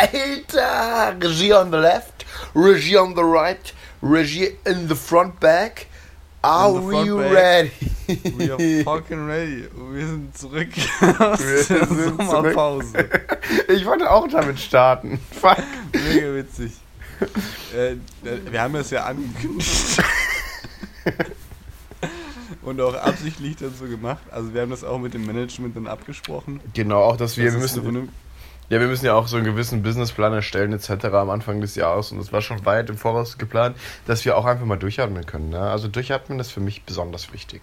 Alter! Regie on the left, Regie on the right, Regie in the front back. Are back. ready? We are fucking ready. Wir sind zurück aus Wir der Sommerpause. Ich wollte auch damit starten. Fuck. Mega witzig. äh, wir haben das ja angekündigt. Und auch absichtlich so gemacht. Also wir haben das auch mit dem Management dann abgesprochen. Genau, auch dass wir, Das wir müssen, ja, wir müssen ja auch so einen gewissen Businessplan erstellen etc. am Anfang des Jahres und das war schon weit im Voraus geplant, dass wir auch einfach mal durchatmen können. Ne? Also durchatmen ist für mich besonders wichtig.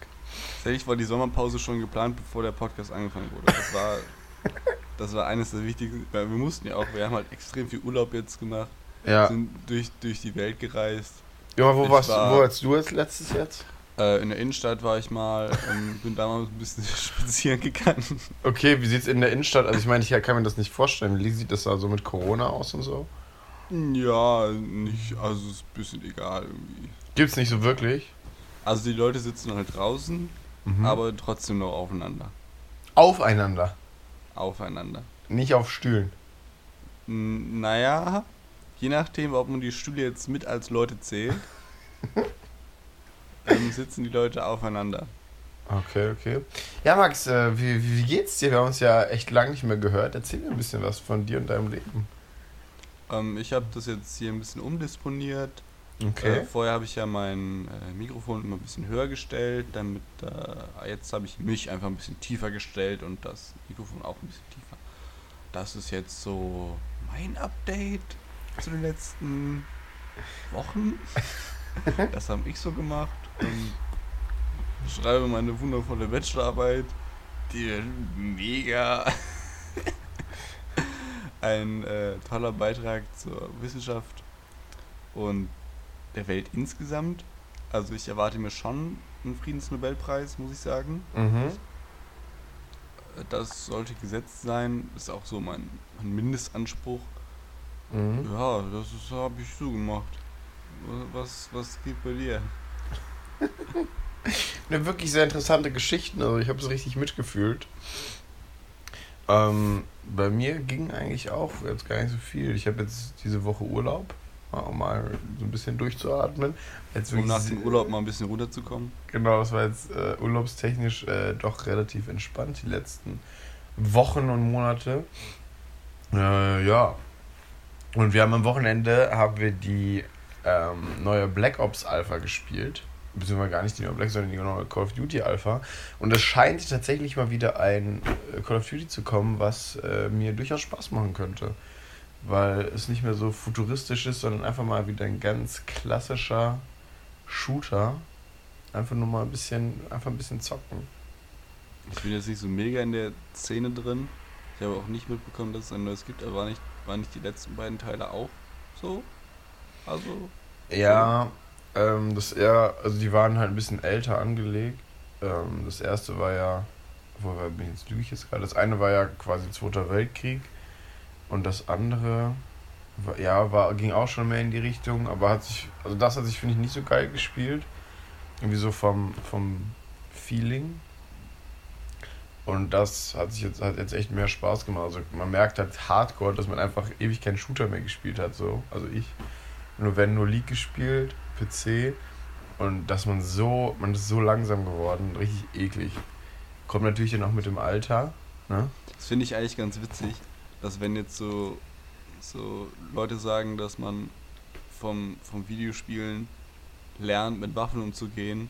Tatsächlich war die Sommerpause schon geplant, bevor der Podcast angefangen wurde. Das war, das war eines der wichtigsten, weil wir mussten ja auch, wir haben halt extrem viel Urlaub jetzt gemacht, Ja. sind durch, durch die Welt gereist. Ja, wo Ich warst war- wo warst du als letztes jetzt? Äh, in der Innenstadt war ich mal, ähm, bin da mal ein bisschen spazieren gegangen. Okay, wie sieht's in der Innenstadt? Also ich meine, ich kann mir das nicht vorstellen. Wie sieht das da so mit Corona aus und so? Ja, nicht, also ist ein bisschen egal irgendwie. Gibt's nicht so wirklich. Also die Leute sitzen halt draußen, Mhm. aber trotzdem noch aufeinander. aufeinander, Aufeinander. nicht auf Stühlen. N naja, je nachdem, ob man die Stühle jetzt mit als Leute zählt, ähm, sitzen die Leute aufeinander. Okay, okay. Ja, Max, äh, wie, wie geht's dir? Wir haben uns ja echt lange nicht mehr gehört. Erzähl mir ein bisschen was von dir und deinem Leben. Ähm, ich habe das jetzt hier ein bisschen umdisponiert. Okay. Äh, vorher habe ich ja mein äh, Mikrofon immer ein bisschen höher gestellt, damit äh, jetzt habe ich mich einfach ein bisschen tiefer gestellt und das Mikrofon auch ein bisschen tiefer. Das ist jetzt so mein Update zu den letzten Wochen. Das habe ich so gemacht und schreibe meine wundervolle Bachelorarbeit, die mega ein äh, toller Beitrag zur Wissenschaft und der Welt insgesamt. Also ich erwarte mir schon einen Friedensnobelpreis, muss ich sagen. Mhm. Das sollte gesetzt sein, ist auch so mein, mein Mindestanspruch. Mhm. Ja, das habe ich so gemacht. Was, was geht bei dir? Eine wirklich sehr interessante Geschichten. Also ich habe es richtig mitgefühlt. Ähm, bei mir ging eigentlich auch jetzt gar nicht so viel. Ich habe jetzt diese Woche Urlaub, um mal so ein bisschen durchzuatmen. Jetzt Um nach dem Urlaub mal ein bisschen runterzukommen. Genau, das war jetzt äh, urlaubstechnisch äh, doch relativ entspannt die letzten Wochen und Monate. Äh, ja. Und wir haben am Wochenende haben wir die ähm, neue Black Ops Alpha gespielt. Beziehungsweise gar nicht die neue Black, sondern die neue Call of Duty Alpha. Und es scheint tatsächlich mal wieder ein äh, Call of Duty zu kommen, was äh, mir durchaus Spaß machen könnte. Weil es nicht mehr so futuristisch ist, sondern einfach mal wieder ein ganz klassischer Shooter. Einfach nur mal ein bisschen, einfach ein bisschen zocken. Ich bin jetzt nicht so mega in der Szene drin. Ich habe auch nicht mitbekommen, dass es ein neues gibt, aber war nicht, waren nicht die letzten beiden Teile auch so? Also, Ja, ähm, das eher, also die waren halt ein bisschen älter angelegt. Ähm, das erste war ja, wo bin jetzt lüge ich jetzt gerade? Das eine war ja quasi Zweiter Weltkrieg und das andere war, ja, war, ging auch schon mehr in die Richtung, aber hat sich, also das hat sich, finde ich, nicht so geil gespielt. Irgendwie so vom, vom Feeling. Und das hat sich jetzt, hat jetzt echt mehr Spaß gemacht. Also man merkt halt hardcore, dass man einfach ewig keinen Shooter mehr gespielt hat, so. Also ich. Nur wenn nur League gespielt, PC. Und dass man so, man ist so langsam geworden, richtig eklig. Kommt natürlich dann auch mit dem Alter. Ne? das finde ich eigentlich ganz witzig, dass wenn jetzt so, so Leute sagen, dass man vom, vom Videospielen lernt, mit Waffen umzugehen,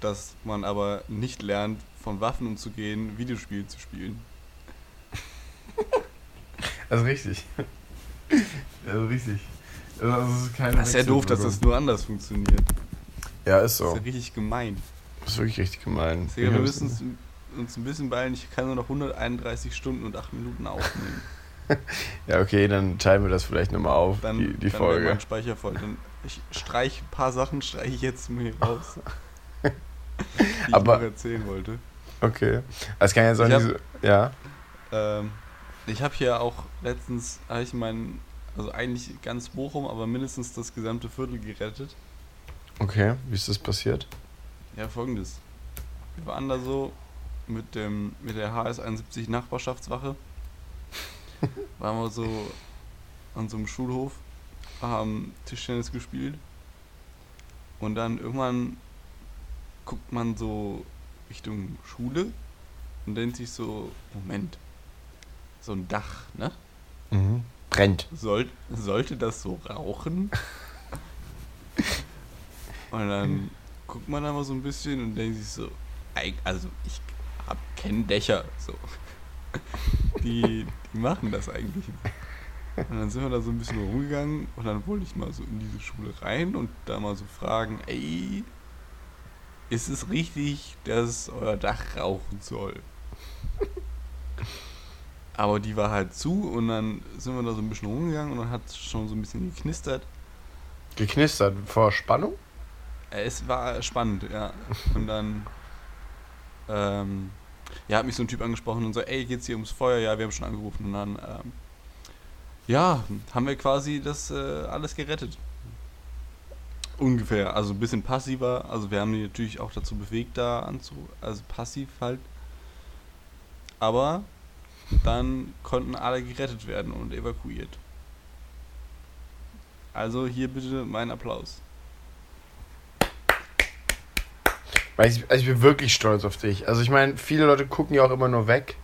dass man aber nicht lernt, von Waffen umzugehen, Videospiele zu spielen. Also richtig. Also richtig. Also das ist keine Das ist ja doof, dass das nur anders funktioniert. Ja, ist Das so. ist ja richtig gemein. Das ist wirklich richtig gemein. Digga, wir müssen uns, uns ein bisschen beeilen. Ich kann nur noch 131 Stunden und 8 Minuten aufnehmen. Ja, okay, dann teilen wir das vielleicht nochmal auf, Dann, die, die dann Folge. mein Speicher voll. Dann, ich streiche ein paar Sachen, streiche ich jetzt mir raus. die Aber- ich noch erzählen wollte. Okay. Es kann ja sein, Ich hab- diese. Ja. Ähm, ich habe hier auch letztens, habe ich meinen, also eigentlich ganz Bochum, aber mindestens das gesamte Viertel gerettet. Okay, wie ist das passiert? Ja, folgendes. Wir waren da so mit dem mit der HS 71 Nachbarschaftswache. waren wir so an so einem Schulhof, haben Tischtennis gespielt. Und dann irgendwann guckt man so Richtung Schule und denkt sich so, Moment, so ein Dach, ne? Mhm. Brennt. Soll, sollte das so rauchen? und dann guckt man da mal so ein bisschen und denkt sich so, also ich hab kenne Dächer, so. Die, die machen das eigentlich. Und dann sind wir da so ein bisschen rumgegangen und dann wollte ich mal so in diese Schule rein und da mal so fragen, ey, ist es richtig, dass euer Dach rauchen soll? Aber die war halt zu und dann sind wir da so ein bisschen rumgegangen und dann hat es schon so ein bisschen geknistert. Geknistert vor Spannung? Äh, Es war spannend, ja. Und dann ähm, ja, hat mich so ein Typ angesprochen und so, ey, geht's hier ums Feuer? Ja, wir haben schon angerufen. Und dann, ähm, ja, haben wir quasi das äh, alles gerettet. Ungefähr, also ein bisschen passiver. Also wir haben die natürlich auch dazu bewegt, da anzu... Also passiv halt. Aber dann konnten alle gerettet werden und evakuiert. Also hier bitte mein Applaus. Weil ich, also ich bin wirklich stolz auf dich. Also ich meine, viele Leute gucken ja auch immer nur weg.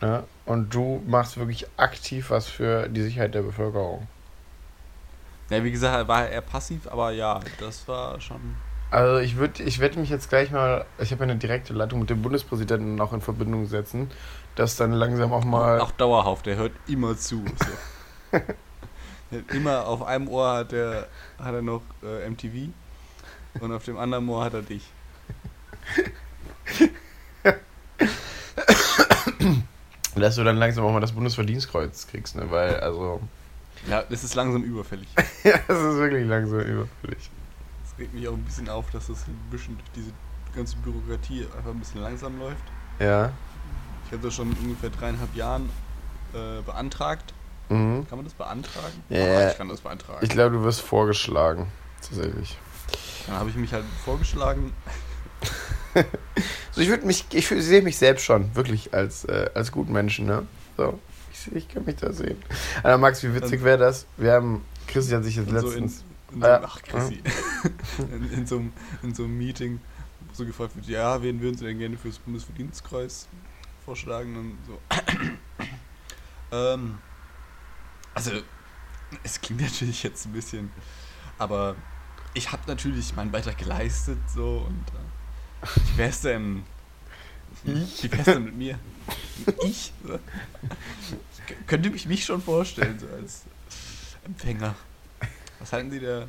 Ne? Und du machst wirklich aktiv was für die Sicherheit der Bevölkerung. Ja, wie gesagt, er war eher passiv, aber ja, das war schon. Also ich würde ich werd mich jetzt gleich mal, ich habe eine direkte Leitung mit dem Bundespräsidenten auch in Verbindung setzen, dass dann langsam auch mal... Auch dauerhaft, der hört immer zu. So. Immer auf einem Ohr hat er, hat er noch äh, MTV und auf dem anderen Ohr hat er dich. dass du dann langsam auch mal das Bundesverdienstkreuz kriegst, ne? Weil, also... Ja, das ist langsam überfällig. ja, das ist wirklich langsam überfällig. Regt mich auch ein bisschen auf, dass das ein bisschen durch diese ganze Bürokratie einfach ein bisschen langsam läuft. Ja. Ich habe das schon ungefähr dreieinhalb Jahren äh, beantragt. Mhm. Kann man das beantragen? Ja. Ah, ich kann das beantragen. Ich glaube, du wirst vorgeschlagen. Tatsächlich. Dann habe ich mich halt vorgeschlagen. So, ich würde mich, ich sehe mich selbst schon wirklich als, äh, als guten Menschen, ne? So, ich, ich kann mich da sehen. Alter, Max, wie witzig Dann- wäre das? Wir haben, Christi hat sich jetzt Und so in, letztens, in so, Ah, ja. ach, Chrissy. in, in, so einem, in so einem Meeting so gefragt wird, ja, wen würden Sie denn gerne fürs Bundesverdienstkreuz vorschlagen? Und so. ähm, also, es klingt natürlich jetzt ein bisschen, aber ich habe natürlich meinen Beitrag geleistet, so, und äh, wie wär's denn, Ich? wie wär's denn mit mir? Ich? K- Könnte ich mich schon vorstellen, so als Empfänger. Was halten Sie da?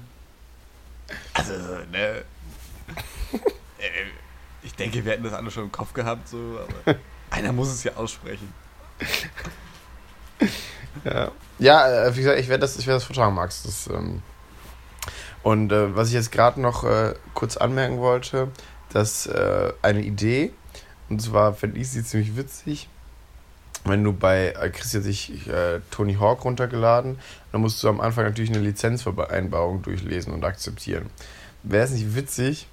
Also, ne. Äh, Ich denke, wir hätten das alle schon im Kopf gehabt, so, aber einer muss es ja aussprechen. ja, ja äh, wie gesagt, ich werde das, ich werde das vortragen, Max. Das, ähm, und äh, was ich jetzt gerade noch äh, kurz anmerken wollte, dass äh, eine Idee, und zwar finde ich sie ziemlich witzig, wenn du bei, äh, Chris hat sich äh, Tony Hawk runtergeladen, dann musst du am Anfang natürlich eine Lizenzvereinbarung durchlesen und akzeptieren. Wäre es nicht witzig,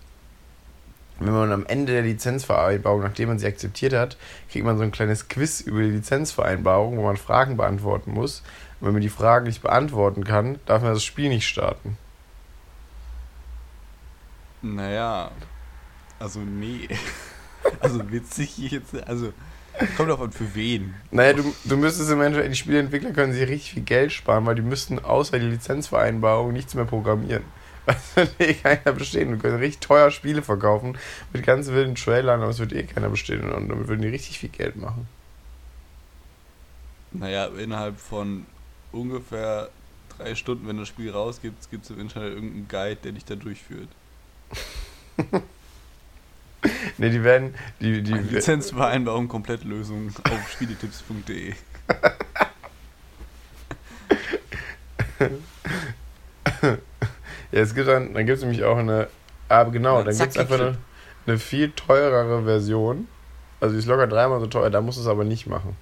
wenn man am Ende der Lizenzvereinbarung, nachdem man sie akzeptiert hat, kriegt man so ein kleines Quiz über die Lizenzvereinbarung, wo man Fragen beantworten muss. Und wenn man die Fragen nicht beantworten kann, darf man das Spiel nicht starten. Naja, also nee. Also witzig jetzt, also kommt an, für wen. Naja, du, du müsstest im Endeffekt, die Spieleentwickler können sich richtig viel Geld sparen, weil die müssten außer die Lizenzvereinbarung nichts mehr programmieren. Weil es wird eh keiner bestehen. Du kannst richtig teuer Spiele verkaufen mit ganz wilden Trailern, aber es wird eh keiner bestehen. Und damit würden die richtig viel Geld machen. Naja, innerhalb von ungefähr drei Stunden, wenn das Spiel rausgibt, gibt es im Internet irgendeinen Guide, der dich da durchführt. Ne, die werden. Die, die, Lizenzvereinbarung, Komplettlösung auf spieletipps.de. Ja, es gibt dann, dann gibt es nämlich auch eine, aber genau, dann gibt es einfach eine, eine viel teurere Version. Also die ist locker dreimal so teuer, da musst du es aber nicht machen.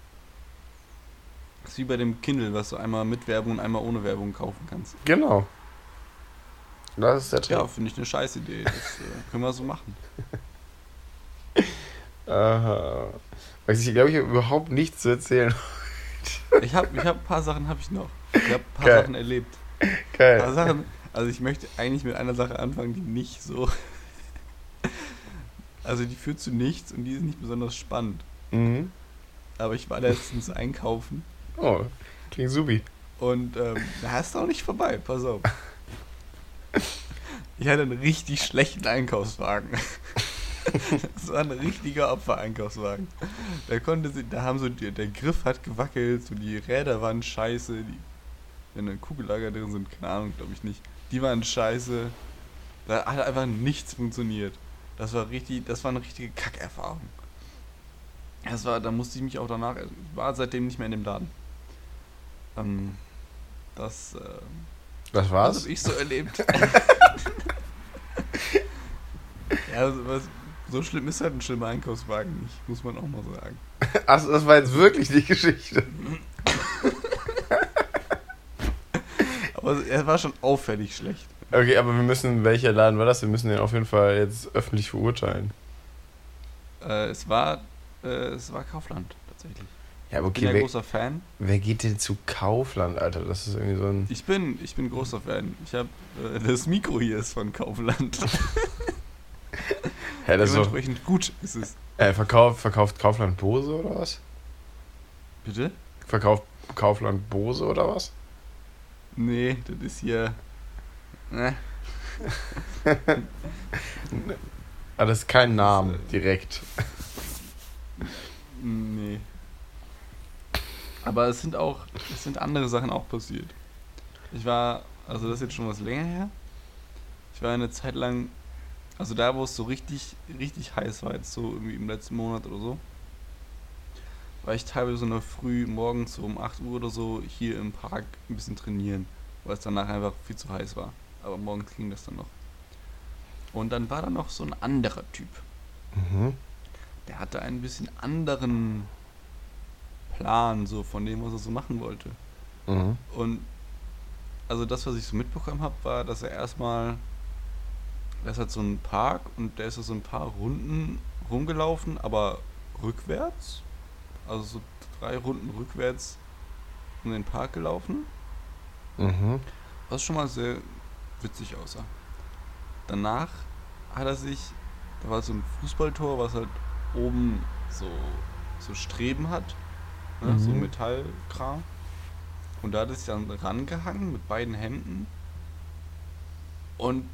Das ist wie bei dem Kindle, was du einmal mit Werbung und einmal ohne Werbung kaufen kannst. Genau. Das ist der Trick. Ja, finde ich eine scheiß Idee. Das äh, können wir so machen. Aha. Weiß ich, glaube ich, hab überhaupt nichts zu erzählen. Ich habe ich hab ein paar Sachen habe ich noch. Ich habe ein paar Geil. Sachen erlebt. Geil. Ein paar Sachen, also ich möchte eigentlich mit einer Sache anfangen, die nicht so. Also die führt zu nichts und die ist nicht besonders spannend. Mhm. Aber ich war letztens einkaufen Oh, klingt subi. und ähm, da ist auch nicht vorbei, pass auf. Ich hatte einen richtig schlechten Einkaufswagen. Das war ein richtiger Opfer-Einkaufswagen. Da konnte sie, da haben so, die, der Griff hat gewackelt, so die Räder waren scheiße, die, wenn da Kugellager drin sind, keine Ahnung, glaube ich nicht. Die waren scheiße. Da hat einfach nichts funktioniert. Das war richtig, das war eine richtige Kackerfahrung. Das war, da musste ich mich auch danach, ich war seitdem nicht mehr in dem Laden. Ähm, das, äh, Was was war's? habe ich so erlebt? ja, also was, so schlimm ist halt ein schlimmer Einkaufswagen nicht, muss man auch mal sagen. Achso, das war jetzt wirklich die Geschichte. Aber er war schon auffällig schlecht. Okay, aber wir müssen, welcher Laden war das? Wir müssen den auf jeden Fall jetzt öffentlich verurteilen. Äh, es war, äh, es war Kaufland tatsächlich. Ja, aber Ich bin okay, ja wer, großer Fan. wer geht denn zu Kaufland, Alter? Das ist irgendwie so ein. Ich bin, ich bin großer Fan. Ich habe äh, das Mikro hier ist von Kaufland. Hä, das Dementsprechend gut ist es. äh, verkauft, verkauft Kaufland Bose oder was? Bitte? Verkauft Kaufland Bose oder was? Nee, das ist hier. Ne? Ah, das ist kein Name direkt. Nee. Aber es sind auch, es sind andere Sachen auch passiert. Ich war, also das ist jetzt schon was länger her. Ich war eine Zeit lang, also da, wo es so richtig, richtig heiß war, jetzt so irgendwie im letzten Monat oder so, war ich teilweise noch früh morgens so um 8 Uhr oder so hier im Park ein bisschen trainieren, weil es danach einfach viel zu heiß war. Aber morgens ging das dann noch. Und dann war da noch so ein anderer Typ Mhm. der hatte einen bisschen anderen Plan, so von dem, was er so machen wollte. Mhm. Und also das, was ich so mitbekommen habe, war, dass er erstmal, das hat so einen Park und der ist so ein paar Runden rumgelaufen, aber rückwärts. Also so drei Runden rückwärts um den Park gelaufen, Mhm. was schon mal sehr witzig aussah. Danach hat er sich, da war so ein Fußballtor, was halt oben so, so Streben hat, ne? so Mhm. Metallkram. Und da hat er sich dann rangehangen mit beiden Händen. Und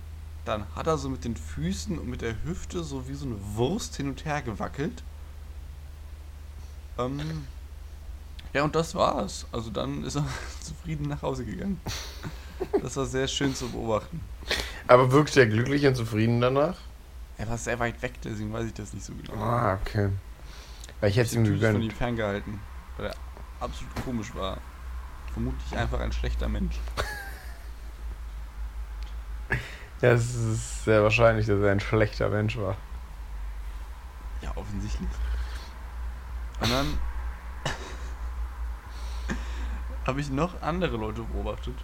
dann hat er so mit den Füßen und mit der Hüfte so wie so eine Wurst hin und her gewackelt. Ähm, ja, und das war's. Also dann ist er zufrieden nach Hause gegangen. Das war sehr schön zu beobachten. Aber wirkt er glücklich und zufrieden danach? Er war sehr weit weg, deswegen weiß ich das nicht so genau. Ah, okay. Weil ich hätte es ihm natürlich von ihm gegönnt. ferngehalten, weil er absolut komisch war. Vermutlich einfach ein schlechter Mensch. Ja, es ist sehr wahrscheinlich, dass er ein schlechter Mensch war. Ja, offensichtlich. Und dann habe ich noch andere Leute beobachtet,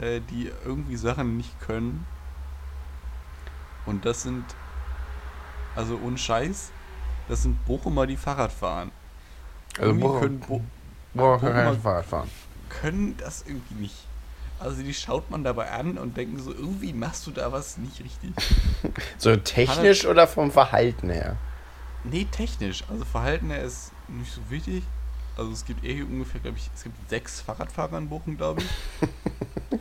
äh, die irgendwie Sachen nicht können. Und das sind, also ohne Scheiß, das sind Bochumer, die Fahrrad fahren. Also Irgendwie Bochum, können, Bo Bochum Bochumer- kein Fahrrad fahren. können das irgendwie nicht. Also die schaut man dabei an und denken so, irgendwie machst du da was nicht richtig. So technisch oder vom Verhalten her? Nee, technisch. Also Verhalten her ist nicht so wichtig. Also es gibt eh ungefähr, glaube ich, es gibt sechs Fahrradfahrer in Bochum, glaube ich.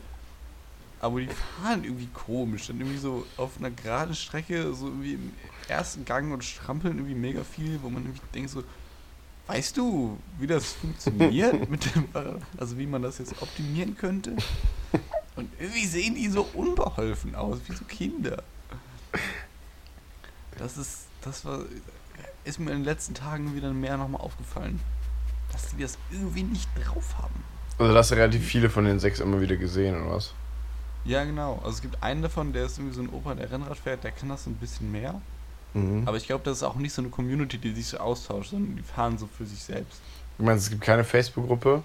Aber die fahren irgendwie komisch. Dann irgendwie so auf einer geraden Strecke, so irgendwie im ersten Gang und strampeln irgendwie mega viel, wo man irgendwie denkt so, weißt du, wie das funktioniert mit dem Fahrrad? Also wie man das jetzt optimieren könnte? Und irgendwie sehen die so unbeholfen aus, wie so Kinder. Das ist, das war, ist mir in den letzten Tagen wieder mehr nochmal aufgefallen, dass die das irgendwie nicht drauf haben. Also, hast du relativ viele von den sechs immer wieder gesehen, oder was? Ja, genau. Also es gibt einen davon, der ist irgendwie so ein Opa, der Rennrad fährt, der kann das ein bisschen mehr. Mhm. Aber ich glaube, das ist auch nicht so eine Community, die sich so austauscht, sondern die fahren so für sich selbst. Du meinst, es gibt keine Facebook-Gruppe,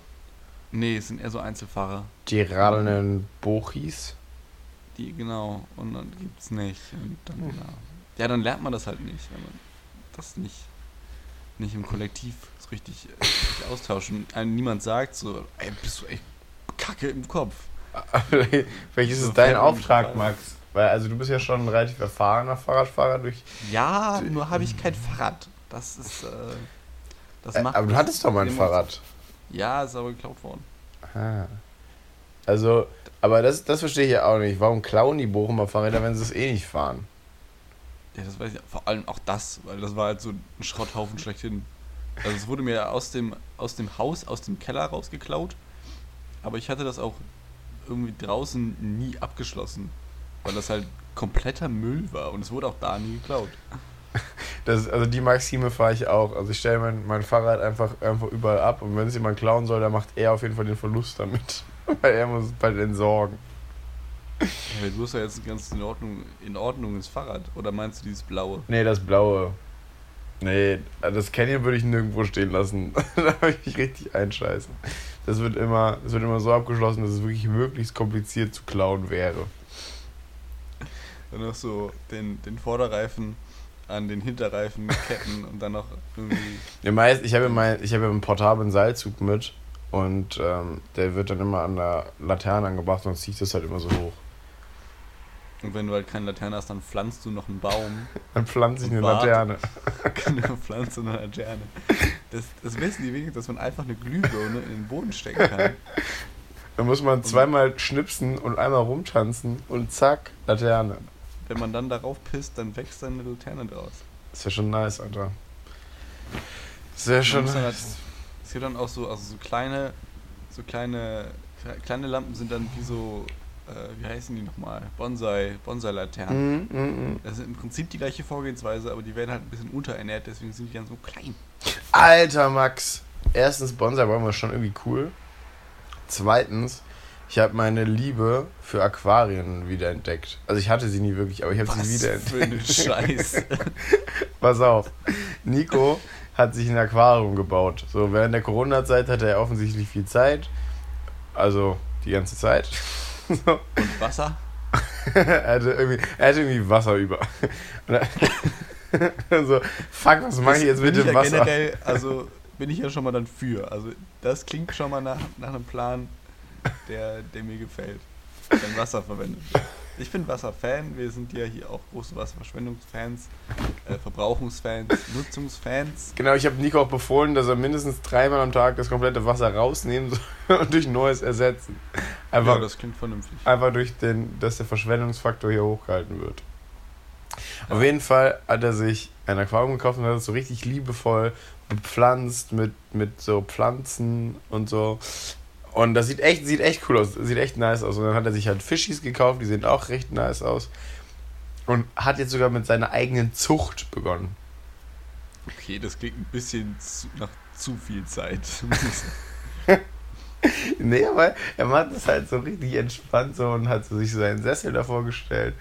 Nee, es sind eher so Einzelfahrer. die radelnden Bochis? Die, genau. Und dann gibt's nicht. Und dann, Hm. ja. ja, dann lernt man das halt nicht, wenn man das nicht, nicht im Kollektiv so richtig, äh, richtig austauscht. Und einem niemand sagt so, ey, bist du echt Kacke im Kopf. Vielleicht ist So es dein fällt mir Auftrag, nicht. Max. Weil, also du bist ja schon ein relativ erfahrener Fahrradfahrer durch. Ja, nur habe ich kein Fahrrad. Das ist. Äh, das Äh, macht aber du hattest doch mal ein Fahrrad. Ja, ist aber geklaut worden. Ah. Also, aber das, das verstehe ich ja auch nicht. Warum klauen die Bochumer Fahrräder, wenn sie es eh nicht fahren? Ja, das weiß ich. Vor allem auch das, weil das war halt so ein Schrotthaufen schlechthin. Also es wurde mir aus dem, aus dem Haus, aus dem Keller rausgeklaut. Aber ich hatte das auch irgendwie draußen nie abgeschlossen. Weil das halt kompletter Müll war und es wurde auch da nie geklaut. Das, also die Maxime fahre ich auch. Also ich stelle mein, mein Fahrrad einfach, einfach überall ab und wenn es jemand klauen soll, dann macht er auf jeden Fall den Verlust damit. Weil er muss es bald entsorgen. Ja, du hast ja jetzt ein ganz in Ordnung, in Ordnung das Fahrrad. Oder meinst du dieses blaue? Nee, das blaue. Nee, das Canyon würde ich nirgendwo stehen lassen. da würde ich mich richtig einscheißen. Das wird immer, das wird immer so abgeschlossen, dass es wirklich möglichst kompliziert zu klauen wäre. Dann noch so den, den Vorderreifen an den Hinterreifen ketten und dann noch irgendwie. Ja, meist, ich habe ja, mein, ich habe ja einen portablen Seilzug mit und ähm, der wird dann immer an der Laterne angebracht und ziehe ich das halt immer so hoch. Und wenn du halt keine Laterne hast, dann pflanzt du noch einen Baum. Dann pflanze ich eine warte. Laterne. Keine Pflanze und eine Laterne. Das, das wissen die wenigstens, dass man einfach eine Glühbirne in den Boden stecken kann. Dann muss man zweimal schnipsen und einmal rumtanzen und zack, Laterne. Wenn man dann darauf pisst, dann wächst dann eine Laterne draus. Das wäre schon nice, Alter. Man muss dann halt- nice. Es gibt dann auch so, also so kleine, so kleine, kleine Lampen sind dann wie so, äh, wie heißen die nochmal? Bonsai, Bonsai-Laternen. Mhm, mhm, mhm. Das ist im Prinzip die gleiche Vorgehensweise, aber die werden halt ein bisschen unterernährt, deswegen sind die dann so klein. Alter, Max. Erstens, Bonsai war immer schon irgendwie cool. Zweitens, ich habe meine Liebe für Aquarien wiederentdeckt. Also ich hatte sie nie wirklich, aber ich habe sie für eine wiederentdeckt. Scheiß. Pass auf. Nico hat sich ein Aquarium gebaut. So, während der Corona-Zeit hatte er offensichtlich viel Zeit. Also die ganze Zeit. So. Und Wasser? er, hatte irgendwie, er hatte irgendwie Wasser über. Und er, so, fuck, was mache ich jetzt mit dem ja Wasser? Generell, also bin ich ja schon mal dann für. Also das klingt schon mal nach, nach einem Plan, der, der mir gefällt. Wenn Wasser verwendet wird. Ich bin Wasserfan, wir sind ja hier auch große Wasserverschwendungsfans, äh, Verbrauchungsfans, Nutzungsfans. Genau, ich habe Nico auch befohlen, dass er mindestens dreimal am Tag das komplette Wasser rausnehmen soll und durch neues ersetzen. Einfach, ja, das klingt vernünftig. einfach durch den, dass der Verschwendungsfaktor hier hochgehalten wird. Ja. Auf jeden Fall hat er sich ein Aquarium gekauft und hat es so richtig liebevoll bepflanzt mit, mit so Pflanzen und so. Und das sieht echt, sieht echt cool aus, sieht echt nice aus. Und dann hat er sich halt Fischis gekauft, die sehen auch recht nice aus. Und hat jetzt sogar mit seiner eigenen Zucht begonnen. Okay, das klingt ein bisschen zu, nach zu viel Zeit. Nee, aber er macht das halt so richtig entspannt so und hat so sich seinen Sessel davor gestellt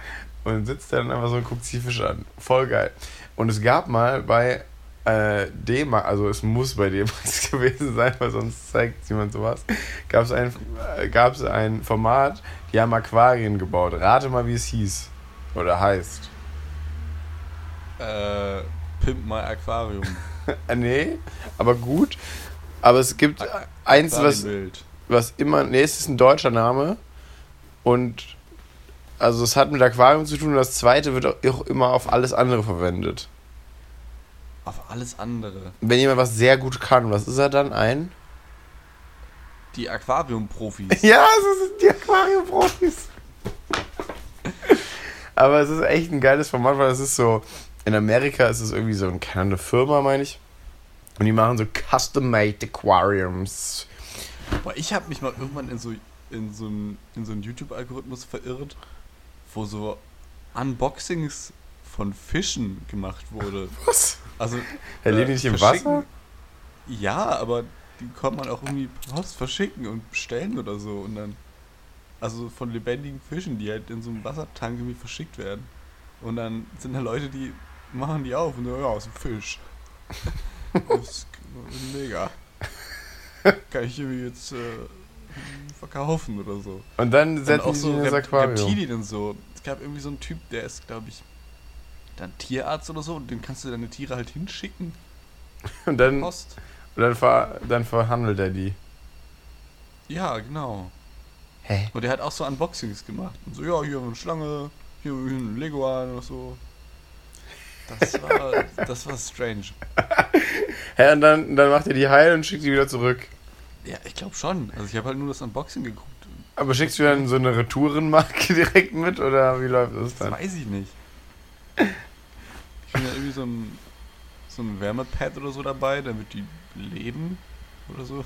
und sitzt dann einfach so und guckt sich die Fische an. Voll geil. Und es gab mal bei äh, D-Max, also es muss bei D-Max gewesen sein, weil sonst zeigt jemand sowas, gab es ein, äh, gab's ein Format, die haben Aquarien gebaut. Rate mal, wie es hieß. Oder heißt. äh, Pimp My Aquarium. Nee, aber gut. Aber es gibt eins, was, was immer, nee, es ist ein deutscher Name und also es hat mit Aquarium zu tun und das zweite wird auch immer auf alles andere verwendet. Auf alles andere. Wenn jemand was sehr gut kann, was ist er dann? Ein? Die Aquarium-Profis. Ja, es sind die Aquarium-Profis. Aber es ist echt ein geiles Format, weil es ist so, in Amerika ist es irgendwie so eine kleine Firma, meine ich. Und die machen so custom-made Aquariums. Boah, ich habe mich mal irgendwann in so in so einen in so einen YouTube-Algorithmus verirrt, wo so Unboxings von Fischen gemacht wurde. Was? Also Herr äh, die nicht im Wasser? Ja, aber die kann man auch irgendwie Post verschicken und bestellen oder so und dann also von lebendigen Fischen, die halt in so einem Wassertank irgendwie verschickt werden. Und dann sind da Leute, die machen die auf und so, ja, ist ein Fisch. das ist mega. Kann ich irgendwie jetzt äh, verkaufen oder so. Und dann setzen auch die so in das Rep Aquarium. Reptilien und so. Es gab irgendwie so einen Typ, der ist, glaube ich, dann Tierarzt oder so und dem kannst du deine Tiere halt hinschicken. Und dann, Post. und dann, ver, dann verhandelt er die. Ja, genau. Hä? Und der hat auch so Unboxings gemacht. Und so, ja, hier eine Schlange, hier ein Leguan oder so. Das war, das war strange. Hä, und dann, dann macht er die heil und schickt die wieder zurück. Ja, ich glaube schon. Also ich habe halt nur das Unboxing geguckt. Aber schickst du dann so eine Retourenmarke direkt mit oder wie läuft das Das dann? weiß ich nicht. Finde ja irgendwie so ein, so ein Wärmepad oder so dabei, damit die leben oder so.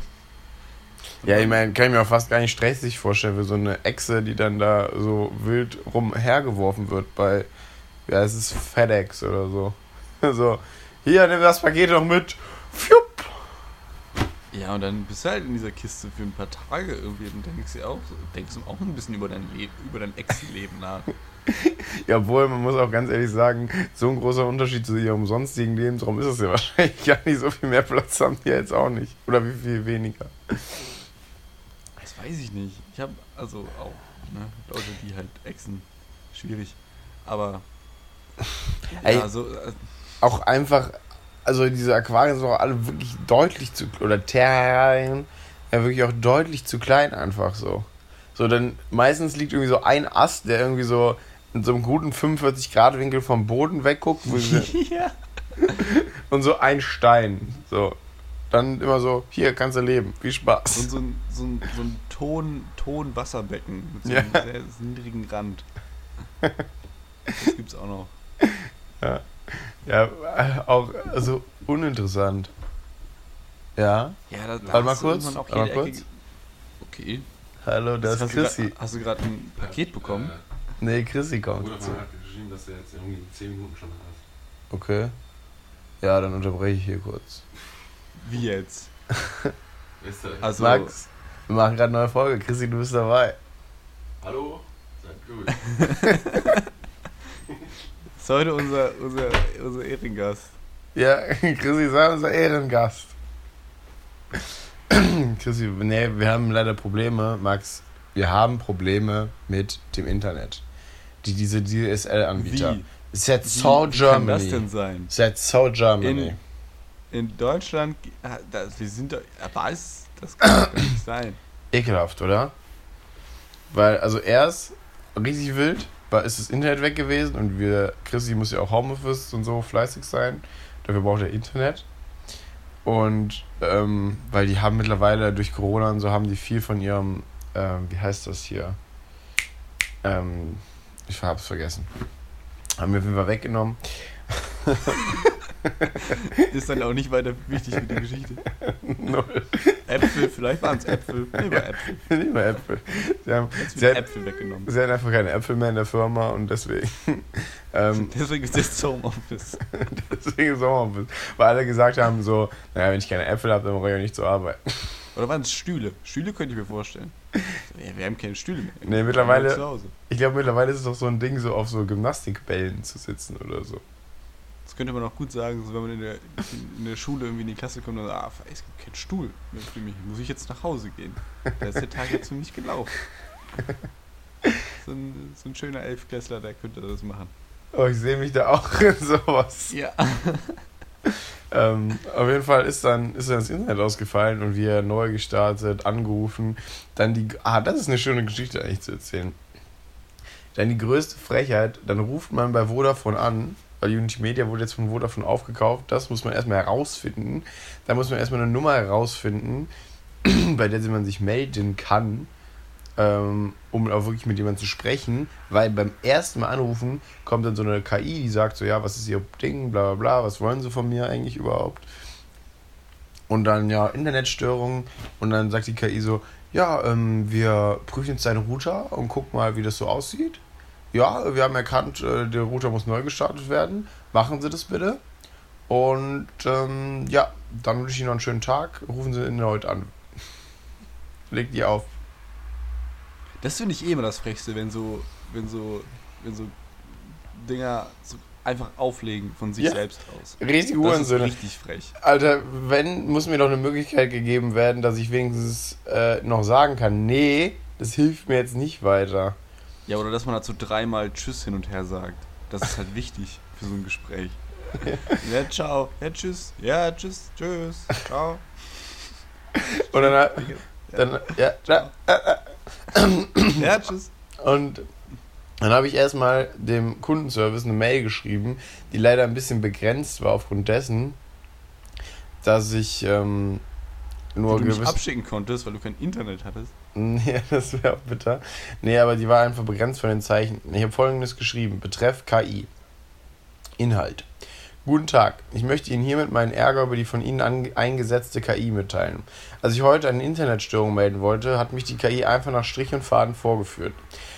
Ja, ich dann- meine, kann ich mir auch fast gar nicht stressig vorstellen, für so eine Echse, die dann da so wild rumhergeworfen wird bei, wie heißt es, FedEx oder so. So, hier, nimm das Paket noch mit. Pfiup. Ja, und dann bist du halt in dieser Kiste für ein paar Tage irgendwie und denkst dir auch, denkst du auch ein bisschen über dein Leben, über dein Ex-Leben nach. Ja, obwohl, man muss auch ganz ehrlich sagen, so ein großer Unterschied zu ihrem sonstigen Lebensraum ist es ja wahrscheinlich gar nicht. So viel mehr Platz haben die jetzt auch nicht. Oder wie viel weniger. Das weiß ich nicht. Ich habe also auch, ne, Leute, die halt Exen, schwierig. Aber, Ey. ja, so, äh, Auch einfach, also diese Aquarien sind auch alle wirklich deutlich zu, oder Terrarien, ja wirklich auch deutlich zu klein einfach so. So, dann meistens liegt irgendwie so ein Ast, der irgendwie so in so einem guten 45 Grad Winkel vom Boden wegguckt ja. und so ein Stein. So. Dann immer so, hier kannst du leben, viel Spaß. Und so ein, so ein, so ein Ton, Ton-Wasserbecken mit so Ja. einem sehr niedrigen Rand. Das gibt's auch noch. Ja, äh, auch also uninteressant. Ja, Ja, da, da Warte mal hast du kurz, irgendwann auch warte mal jede Ecke kurz. Okay. hallo, da ist Chrissy. hast du gerade ein Paket bekommen? Nee, Chrissy kommt. Bruder mir hat geschrieben, dass er jetzt irgendwie 10 Minuten schon ist. Okay. Ja, dann unterbreche ich hier kurz. Wie jetzt? Also, Max, wir machen gerade eine neue Folge. Chrissy, du bist dabei. hallo? Seid gut. ist heute unser, unser, unser Ehrengast. Ja, Chrissy sei unser Ehrengast. Chrissy, nee, wir haben leider Probleme, Max. Wir haben Probleme mit dem Internet. Die, diese DSL-Anbieter. Wie so kann Germany. das denn sein? That's so Germany. In Deutschland, ah, das, wir sind doch, was? Das kann doch nicht sein. Ekelhaft, oder? Weil, also erst richtig wild, ist das Internet weg gewesen und wir, Chrissy muss ja auch Homeoffice und so fleißig sein. Dafür braucht er Internet. Und ähm, weil die haben mittlerweile durch Corona und so haben die viel von ihrem, ähm, wie heißt das hier? Ähm, ich hab's vergessen. Haben wir auf jeden Fall weggenommen. Ist dann auch nicht weiter wichtig für die Geschichte. Null. Äpfel, vielleicht waren es Äpfel. Lieber Äpfel. Lieber Äpfel. Sie haben, sie, hat, Äpfel weggenommen. sie hatten einfach keine Äpfel mehr in der Firma und deswegen. ähm, Deswegen ist jetzt Homeoffice. Deswegen ist Homeoffice. Weil alle gesagt haben so, naja, wenn ich keine Äpfel habe, dann brauche ich auch nicht zu arbeiten. Oder waren es Stühle? Stühle könnte ich mir vorstellen. Ja, wir haben keine Stühle mehr. Nee, mittlerweile-. Ich glaube, mittlerweile ist es doch so ein Ding, so auf so Gymnastikbällen zu sitzen oder so. Könnte man auch gut sagen, so wenn man in der, in der Schule irgendwie in die Klasse kommt und sagt, ah, es gibt keinen Stuhl mehr für mich, muss ich jetzt nach Hause gehen. Da ist der Tag jetzt für mich gelaufen. So ein, so ein schöner Elfklässler, der könnte das machen. Oh, ich sehe mich da auch in sowas. Ja. Ähm, auf jeden Fall ist dann, ist dann das Internet ausgefallen und wir neu gestartet, angerufen. Dann die, ah, das ist eine schöne Geschichte eigentlich zu erzählen. Dann die größte Frechheit, dann ruft man bei Vodafone an, weil Unity Media wurde jetzt von Vodafone aufgekauft. Das muss man erstmal herausfinden. Da muss man erstmal eine Nummer herausfinden, bei der man sich melden kann, ähm, um auch wirklich mit jemandem zu sprechen. Weil beim ersten Mal anrufen kommt dann so eine KI, die sagt so, ja, was ist ihr Ding, bla bla bla, was wollen sie von mir eigentlich überhaupt? Und dann ja, Internetstörung und dann sagt die KI so, ja, ähm, wir prüfen jetzt deinen Router und gucken mal, wie das so aussieht. Ja, wir haben erkannt, äh, der Router muss neu gestartet werden. Machen Sie das bitte. Und ähm, ja, dann wünsche ich Ihnen noch einen schönen Tag. Rufen Sie ihn erneut an. Legt die auf. Das finde ich eh immer das Frechste, wenn so, wenn so, wenn so Dinger so einfach auflegen von sich Ja. selbst aus. Ist Uhrensöhne. richtig frech. Alter, wenn, muss mir doch eine Möglichkeit gegeben werden, dass ich wenigstens äh, noch sagen kann, nee, das hilft mir jetzt nicht weiter. Ja, oder dass man dazu dreimal Tschüss hin und her sagt. Das ist halt wichtig für so ein Gespräch. Ja, ciao. Ja, tschüss. Ja, tschüss. Tschüss. Ciao. Und dann, dann ja, ja, ja, tschüss. Und dann habe ich erstmal dem Kundenservice eine Mail geschrieben, die leider ein bisschen begrenzt war aufgrund dessen, dass ich ähm, nur du gewiss- abschicken konntest, weil du kein Internet hattest. Nee, das wäre auch bitter. Nee, aber die war einfach begrenzt von den Zeichen. Ich habe folgendes geschrieben: Betreff KI. Inhalt. Guten Tag. Ich möchte Ihnen hiermit meinen Ärger über die von Ihnen eingesetzte KI mitteilen. Als ich heute eine Internetstörung melden wollte, hat mich die KI einfach nach Strich und Faden vorgeführt.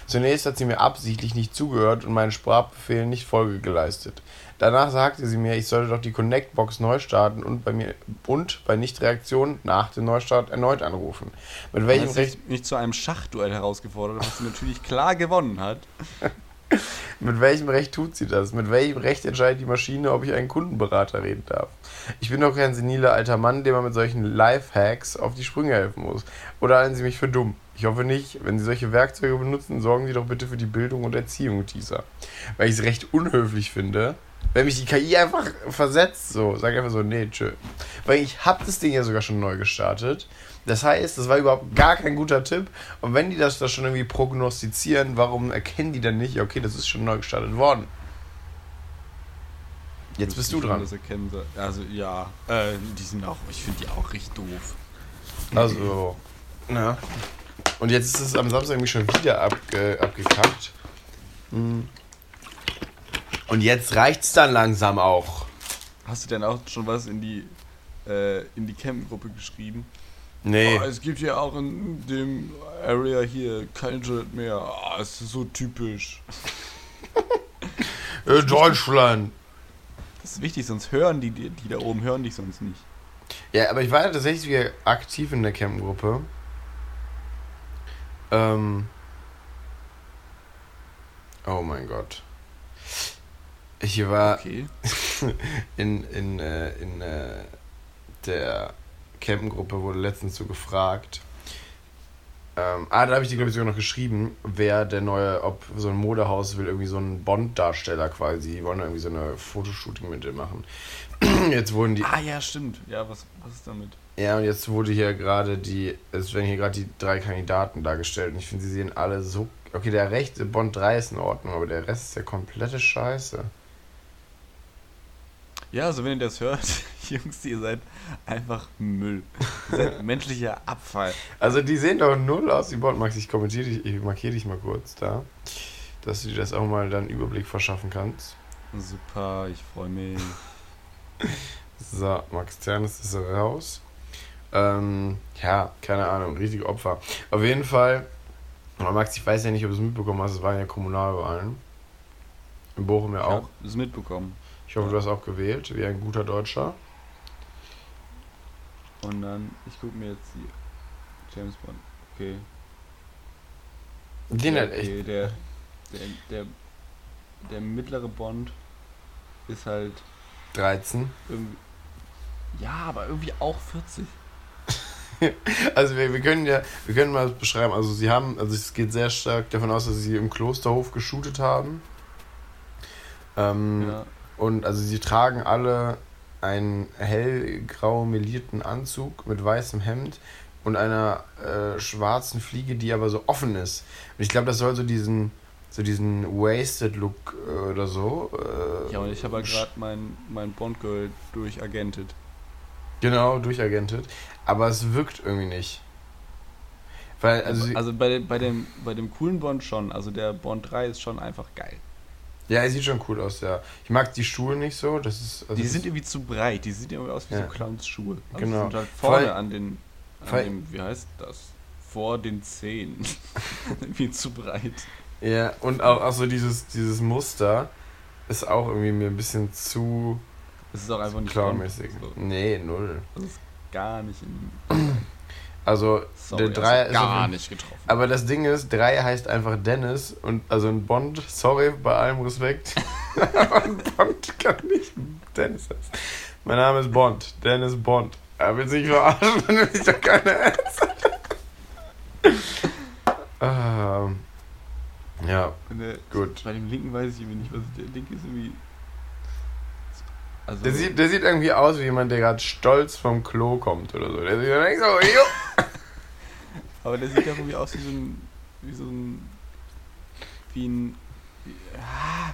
Zunächst hat sie mir absichtlich nicht zugehört und meinen Sprachbefehlen nicht Folge geleistet. Danach sagte sie mir, ich sollte doch die Connect-Box neu starten und bei mir und bei Nichtreaktion nach dem Neustart erneut anrufen. Mit welchem Recht ich mich zu einem Schachduell herausgefordert, was sie natürlich klar gewonnen hat. Mit welchem Recht tut sie das? Mit welchem Recht entscheidet die Maschine, ob ich einen Kundenberater reden darf? Ich bin doch kein seniler alter Mann, dem man mit solchen Lifehacks auf die Sprünge helfen muss. Oder halten Sie mich für dumm? Ich hoffe nicht. Wenn Sie solche Werkzeuge benutzen, sorgen Sie doch bitte für die Bildung und Erziehung dieser. Weil ich es recht unhöflich finde, wenn mich die KI einfach versetzt, so, sag einfach so, nee, tschö. Weil ich hab das Ding ja sogar schon neu gestartet. Das heißt, das war überhaupt gar kein guter Tipp. Und wenn die das, das schon irgendwie prognostizieren, warum erkennen die dann nicht, okay, das ist schon neu gestartet worden? Jetzt bist du dran. Das erkennen. Also ja, äh, die sind auch, ich finde die auch richtig doof. Also, na. Und jetzt ist es am Samstag irgendwie schon wieder abge, abgekackt. Hm. Und jetzt reicht's dann langsam auch. Hast du denn auch schon was in die äh, in die Campingruppe geschrieben? Nee. Oh, es gibt ja auch in dem Area hier kein Internet mehr. Ah, es ist so typisch. Äh, Deutschland. Das ist wichtig, sonst hören die, die, die da oben hören dich sonst nicht. Ja, aber ich war ja tatsächlich wieder aktiv in der Campingruppe. Ähm. Oh mein Gott. Ich war Okay. in, in, äh, in äh, der Campingruppe wurde letztens so gefragt. Ähm, ah, da habe ich dir, glaube ich, sogar noch geschrieben, wer der neue, ob so ein Modehaus will, irgendwie so einen Bond-Darsteller quasi. Die wollen irgendwie so eine Fotoshooting mit dem machen. Jetzt wurden die. Ah ja, stimmt. Ja, was, was ist damit? Ja, und jetzt wurde hier gerade die, es werden hier gerade die drei Kandidaten dargestellt und ich finde, sie sehen alle so. Okay, der rechte Bond 3 ist in Ordnung, aber der Rest ist ja komplette Scheiße. Ja, also wenn ihr das hört, Jungs, ihr seid einfach Müll. Ihr seid menschlicher Abfall. Also die sehen doch null aus wie Bond, Max. Ich kommentiere dich, ich markiere dich mal kurz da, dass du dir das auch mal dann Überblick verschaffen kannst. Super, ich freue mich. So, Max Zernes ist raus. Ähm, ja, keine Ahnung, richtig Opfer. Auf jeden Fall, Max, ich weiß ja nicht, ob du es mitbekommen hast, es waren ja Kommunalwahlen. In Bochum ja Ich auch. hab es mitbekommen. Ich hoffe, du hast auch gewählt, wie ein guter Deutscher. Und dann, ich gucke mir jetzt die James Bond. Okay. Den halt echt. okay, der, der, der, der mittlere Bond ist halt 13. irgendwie. Ja, aber irgendwie auch 40. Also wir, wir können ja, wir können mal beschreiben, also sie haben, also es geht sehr stark davon aus, dass sie im Klosterhof geshootet haben. Ähm, Ja. Und also sie tragen alle einen hellgrau melierten Anzug mit weißem Hemd und einer äh, schwarzen Fliege, die aber so offen ist. Und ich glaube, das soll so diesen, so diesen Wasted Look äh, oder so. Äh, Ja, und ich habe ja gerade mein, mein Bond-Girl durchagentet. Genau, durchagentet. Aber es wirkt irgendwie nicht. Weil, also, Also bei, bei, dem, bei dem coolen Bond schon. Also der Bond 3 ist schon einfach geil. Ja, er sieht schon cool aus, ja. Ich mag die Schuhe nicht so. Das ist. Also die sind irgendwie zu breit. Die sehen irgendwie aus wie Ja. so Clownsschuhe. Also Genau. Die sind halt Vor vorne allem- an den, an allem- dem, wie heißt das? Vor den Zehen. irgendwie zu breit. Ja, und auch, auch so dieses, dieses Muster ist auch irgendwie mir ein bisschen zu Das ist auch einfach nicht clownmäßig. So, Nee, null. das ist gar nicht in. Also, Sorry, der Dreier also ist. gar jeden- nicht getroffen. Aber das Ding ist, Dreier heißt einfach Dennis und also ein Bond, sorry, bei allem Respekt. aber ein Bond kann nicht Dennis heißen. Mein Name ist Bond, Dennis Bond. Er will sich verarschen, dann will ich doch keine ernst. ähm, ja, der, gut. bei dem linken weiß ich irgendwie nicht, was der linke ist irgendwie. Also, Der sieht, der sieht irgendwie aus wie jemand, der gerade stolz vom Klo kommt oder so. Der sieht dann so, jo. aber der sieht ja irgendwie aus wie so ein wie so ein, wie ein, wie, ah,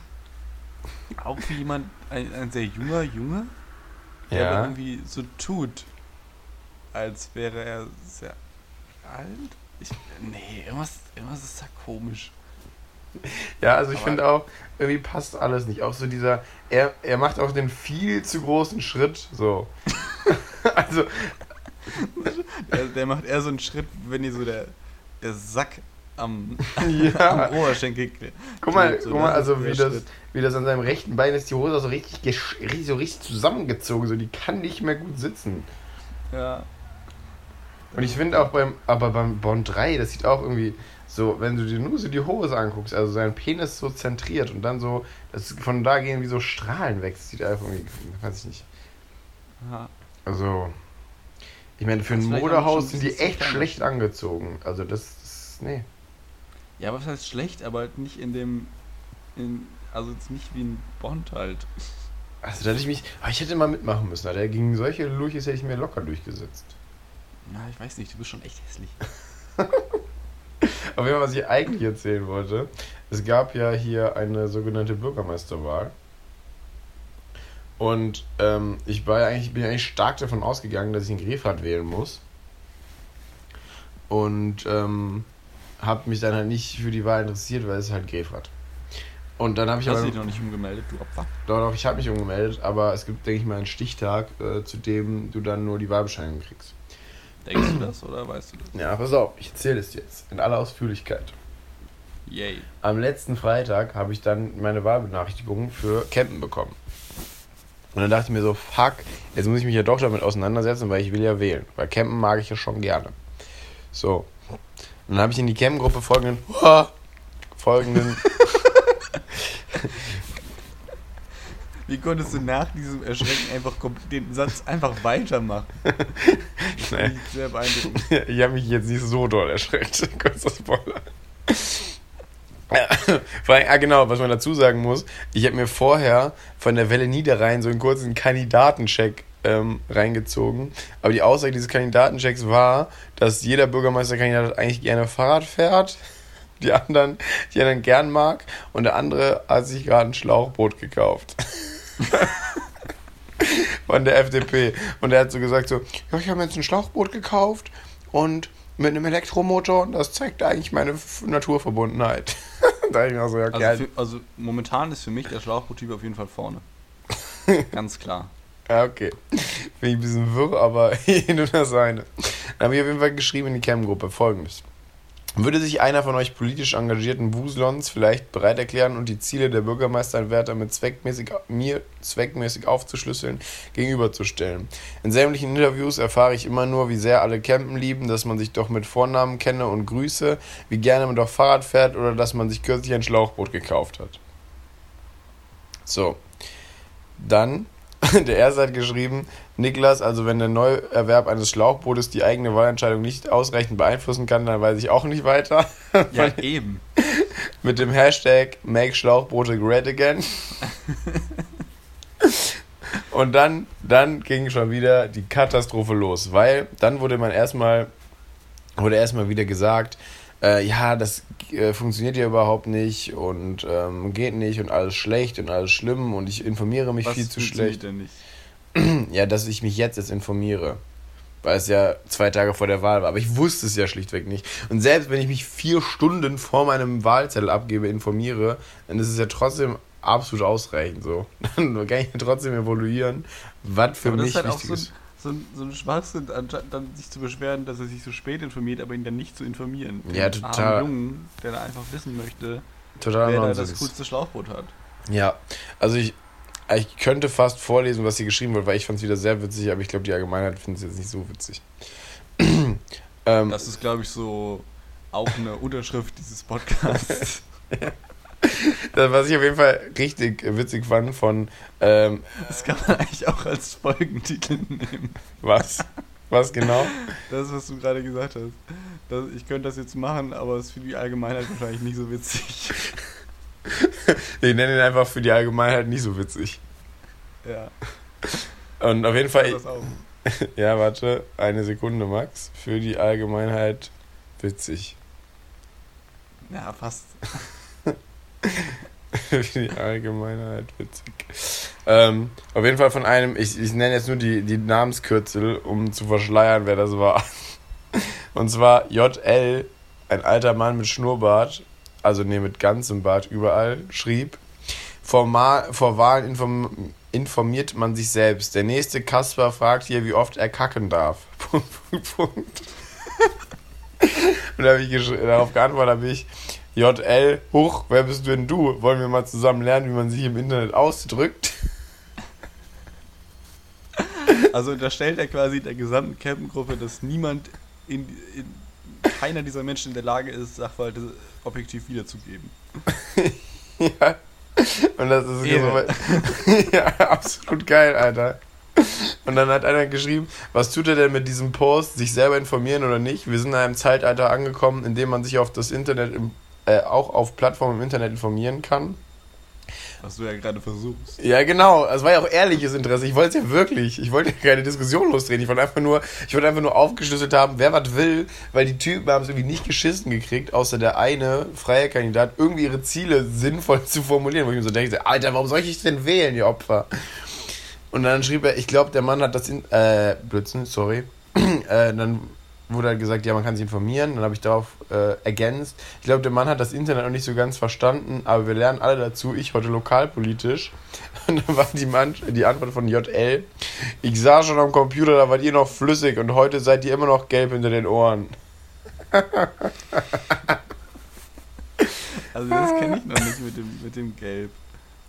auch wie jemand, ein, ein sehr junger Junge, der aber Ja. irgendwie so tut, als wäre er sehr alt. Ich, nee, irgendwas, irgendwas ist da komisch. Ja, also ich finde auch, irgendwie passt alles nicht. Auch so dieser, er, er macht auch den viel zu großen Schritt, so. also, Der, der macht eher so einen Schritt, wenn ihr so der, der Sack am, Ja. am Oberschenkel guck mal, so, guck mal, das ist also wie das, Schritt. wie das an seinem rechten Bein ist, die Hose so richtig- so richtig zusammengezogen, so die kann nicht mehr gut sitzen. Ja. Und ich finde auch beim, aber beim Bond 3, das sieht auch irgendwie so, wenn du dir nur so die Hose anguckst, also sein Penis so zentriert und dann so, das von da gehen wie so Strahlen weg, das sieht einfach irgendwie, weiß ich nicht. Also, ich meine, für Das ein Modehaus sind die echt schlecht angezogen. Also, das ist, nee. Ja, was heißt schlecht, aber halt nicht in dem. In, also jetzt nicht wie ein Bond halt. Also, da hätte ich mich, aber ich hätte mal mitmachen müssen. Alter. Gegen solche Lurches hätte ich mir locker durchgesetzt. Na, ich weiß nicht, du bist schon echt hässlich. Aber was ich eigentlich erzählen wollte, es gab ja hier eine sogenannte Bürgermeisterwahl. Und ähm, ich war eigentlich, bin eigentlich stark davon ausgegangen, dass ich in Grefrath wählen muss. Und ähm, habe mich dann halt nicht für die Wahl interessiert, weil es ist halt Grefrath. Und dann habe ich Hast aber du dich noch nicht umgemeldet, du Opfer? Doch, doch, ich habe mich umgemeldet, aber es gibt, denke ich mal, einen Stichtag, äh, zu dem du dann nur die Wahlbescheinigung kriegst. Denkst du das oder weißt du das? Ja, pass auf, ich erzähle es jetzt in aller Ausführlichkeit. Yay. Am letzten Freitag habe ich dann meine Wahlbenachrichtigung für Campen bekommen. Und dann dachte ich mir so, fuck, jetzt muss ich mich ja doch damit auseinandersetzen, weil ich will ja wählen. Weil Campen mag ich ja schon gerne. So. Und dann habe ich in die Campengruppe folgenden, folgenden Wie konntest du nach diesem Erschrecken einfach den Satz einfach weitermachen? Das finde ich sehr beeindruckend. ich habe mich jetzt nicht so doll erschreckt. Kurzer Spoiler. Vor allem, ah genau, was man dazu sagen muss, ich habe mir vorher von der Welle Niederrhein so einen kurzen Kandidatencheck ähm, reingezogen. Aber die Aussage dieses Kandidatenchecks war, dass jeder Bürgermeisterkandidat eigentlich gerne Fahrrad fährt, die anderen, die anderen gern mag und der andere hat sich gerade ein Schlauchboot gekauft. Von der FDP. Und er hat so gesagt so, ja, ich habe mir jetzt ein Schlauchboot gekauft und mit einem Elektromotor und das zeigt eigentlich meine F- Naturverbundenheit. da ich mir so, ja, okay, Also, für, also momentan ist für mich der Schlauchboottyp auf jeden Fall vorne. Ganz klar. ja, okay. Finde ich ein bisschen wirr, aber nur das eine. Dann habe ich auf jeden Fall geschrieben in die Cam-Gruppe folgendes. Würde sich einer von euch politisch engagierten Wuslons vielleicht bereit erklären und die Ziele der Bürgermeisteranwärter mit zweckmäßig, mir zweckmäßig aufzuschlüsseln gegenüberzustellen? In sämtlichen Interviews erfahre ich immer nur, wie sehr alle Campen lieben, dass man sich doch mit Vornamen kenne und grüße, wie gerne man doch Fahrrad fährt oder dass man sich kürzlich ein Schlauchboot gekauft hat. So. Dann, der erste hat geschrieben, Niklas, also wenn der Neuerwerb eines Schlauchbootes die eigene Wahlentscheidung nicht ausreichend beeinflussen kann, dann weiß ich auch nicht weiter. Ja, eben. Mit dem Hashtag Make Schlauchboote Great Again. Und dann, dann ging schon wieder die Katastrophe los, weil dann wurde man erstmal, wurde erstmal wieder gesagt, äh, ja, das äh, funktioniert ja überhaupt nicht und ähm, geht nicht und alles schlecht und alles schlimm und ich informiere mich Was viel zu schlecht. denn nicht? Ja, dass ich mich jetzt erst informiere. Weil es ja zwei Tage vor der Wahl war. Aber ich wusste es ja schlichtweg nicht. Und selbst wenn ich mich vier Stunden vor meinem Wahlzettel abgebe, informiere, dann ist es ja trotzdem absolut ausreichend so. Dann kann ich ja trotzdem evaluieren, was für Aber mich halt wichtig so ein, ist. So, ein, so ein Schwachsinn, anstatt dann sich zu beschweren, dass er sich so spät informiert, aber ihn dann nicht zu informieren. Ja, Den total. armen Jungen, der da einfach wissen möchte, Total wer da das coolste Schlauchboot hat. Ja, also ich, ich könnte fast vorlesen, was sie geschrieben wird, weil ich fand es wieder sehr witzig, aber ich glaube, die Allgemeinheit findet es jetzt nicht so witzig. ähm, Das ist, glaube ich, so auch eine Unterschrift dieses Podcasts. das, was ich auf jeden Fall richtig witzig fand von ähm, Das kann man eigentlich auch als Folgentitel nehmen. was? Was genau? Das, was du gerade gesagt hast. Das, ich könnte das jetzt machen, aber es ist für die Allgemeinheit wahrscheinlich nicht so witzig. Ich nenne ihn einfach für die Allgemeinheit nicht so witzig. Ja, Und auf jeden Fall, das auch. ja, warte, eine Sekunde, Max. Für die Allgemeinheit witzig. Ja, fast. Die Allgemeinheit witzig. Ähm, auf jeden Fall von einem, ich, ich nenne jetzt nur die, die Namenskürzel, um zu verschleiern, wer das war. Und zwar JL, ein alter Mann mit Schnurrbart, also nee, mit ganzem Bart überall, schrieb, vor, Ma vor Wahlen inform informiert man sich selbst. Der nächste Kasper fragt hier, wie oft er kacken darf. Punkt, Punkt, Punkt. Und da habe ich darauf geantwortet, habe ich, JL, hoch, wer bist du denn du? Wollen wir mal zusammen lernen, wie man sich im Internet ausdrückt? Also unterstellt er quasi der gesamten Campengruppe, dass niemand in, in keiner dieser Menschen in der Lage ist, Sachverhalte objektiv wiederzugeben. ja. Und das ist so, ja, absolut geil, Alter. Und dann hat einer geschrieben, was tut er denn mit diesem Post, sich selber informieren oder nicht? Wir sind in einem Zeitalter angekommen, in dem man sich auf das Internet, im, äh, auch auf Plattformen im Internet informieren kann. Was du ja gerade versuchst. Ja, genau. Es war ja auch ehrliches Interesse. Ich wollte es ja wirklich. Ich wollte ja keine Diskussion losdrehen. Ich wollte einfach nur, ich wollte einfach nur aufgeschlüsselt haben, wer was will, weil die Typen haben es irgendwie nicht geschissen gekriegt, außer der eine freie Kandidat, irgendwie ihre Ziele sinnvoll zu formulieren. Wo ich mir so denke, Alter, warum soll ich denn wählen, ihr Opfer? Und dann schrieb er, ich glaube, der Mann hat das in, äh, Blödsinn, sorry. äh, dann wurde halt gesagt, ja, man kann sich informieren. Dann habe ich darauf äh, ergänzt. Ich glaube, der Mann hat das Internet noch nicht so ganz verstanden, aber wir lernen alle dazu. Ich heute lokalpolitisch. Und dann war die, Mann, die Antwort von JL. Ich sah schon am Computer, da wart ihr noch flüssig und heute seid ihr immer noch gelb hinter den Ohren. Also das kenne ich noch nicht mit dem, mit dem Gelb.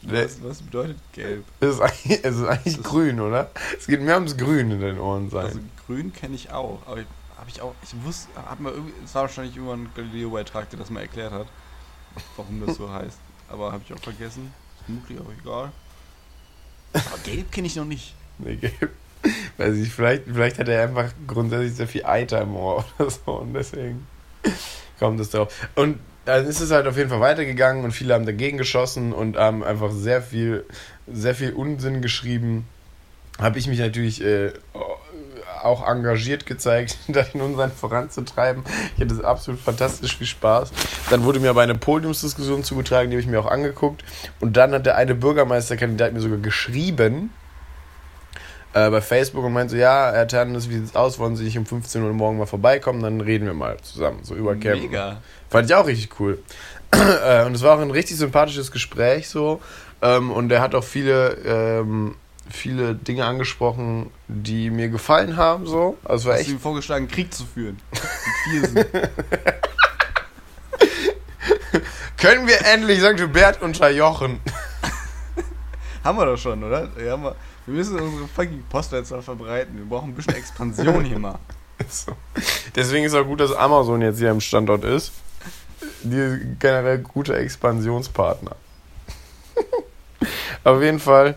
Was, was bedeutet gelb? Es ist eigentlich, es ist eigentlich grün, oder? Es geht mehr ums Grün in den Ohren sein. Also grün kenne ich auch, aber habe ich auch, ich wusste, hat man irgendwie, es war wahrscheinlich immer ein Galileo-Beitrag, der das mal erklärt hat, warum das so heißt. Aber habe ich auch vergessen. Ist vermutlich auch egal. Aber gelb kenne ich noch nicht. Nee, gelb. Weiß ich, vielleicht, vielleicht hat er einfach grundsätzlich sehr viel Eiter im Ohr oder so und deswegen kommt es drauf. Und dann ist es halt auf jeden Fall weitergegangen und viele haben dagegen geschossen und haben einfach sehr viel, sehr viel Unsinn geschrieben. Habe ich mich natürlich äh, auch engagiert gezeigt, dahin unseren voranzutreiben. Ich hatte absolut fantastisch viel Spaß. Dann wurde mir aber eine Podiumsdiskussion zugetragen, die habe ich mir auch angeguckt. Und dann hat der eine Bürgermeisterkandidat mir sogar geschrieben äh, bei Facebook und meinte so, ja, Herr Ternes, wie sieht's aus? Wollen Sie nicht um 15 Uhr morgen mal vorbeikommen? Dann reden wir mal zusammen, so über Camp. Mega. Fand ich auch richtig cool. Äh, und es war auch ein richtig sympathisches Gespräch so. Ähm, und er hat auch viele ähm, viele Dinge angesprochen, die mir gefallen haben. So. Also war Hast echt... du ihm vorgeschlagen, Krieg zu führen? Können wir endlich St. Hubert unterjochen? haben wir doch schon, oder? Ja, wir, wir müssen unsere fucking Postleitzahl verbreiten. Wir brauchen ein bisschen Expansion hier mal. So. Deswegen ist auch gut, dass Amazon jetzt hier im Standort ist. Die generell gute Expansionspartner. Auf jeden Fall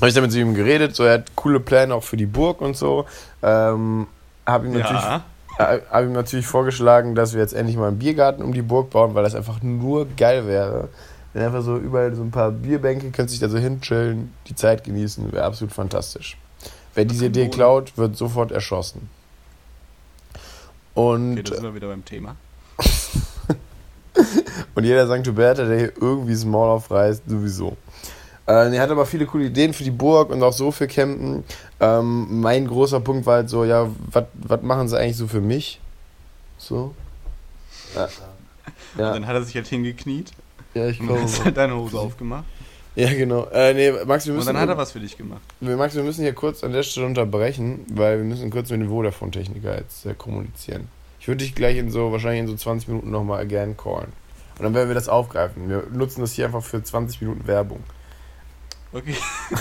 habe ich dann mit ihm geredet, so er hat coole Pläne auch für die Burg und so. Ähm, habe ihm, natürlich, ja. äh, hab ihm natürlich vorgeschlagen, dass wir jetzt endlich mal einen Biergarten um die Burg bauen, weil das einfach nur geil wäre. Wenn einfach so überall so ein paar Bierbänke, könnt sich da so hinchillen, die Zeit genießen, wäre absolut fantastisch. Wer diese Idee klaut, wird sofort erschossen. Und. Okay, da sind wir wieder beim Thema. und jeder St. Huberta, der hier irgendwie Small aufreißt, sowieso. Äh, er hat aber viele coole Ideen für die Burg und auch so für Campen. Ähm, mein großer Punkt war halt so, ja, was machen sie eigentlich so für mich? So. Ja. ja. Und dann hat er sich halt hingekniet. Ja, ich glaube. Und hast halt deine Hose aufgemacht. Ja, genau. Äh, nee, Max, wir müssen. Und dann hat er was für dich gemacht. Max, wir müssen hier kurz an der Stelle unterbrechen, weil wir müssen kurz mit dem Vodafone-Techniker jetzt äh, kommunizieren. Ich würde dich gleich in so, wahrscheinlich in so 20 Minuten nochmal again callen. Und dann werden wir das aufgreifen. Wir nutzen das hier einfach für 20 Minuten Werbung. Okay.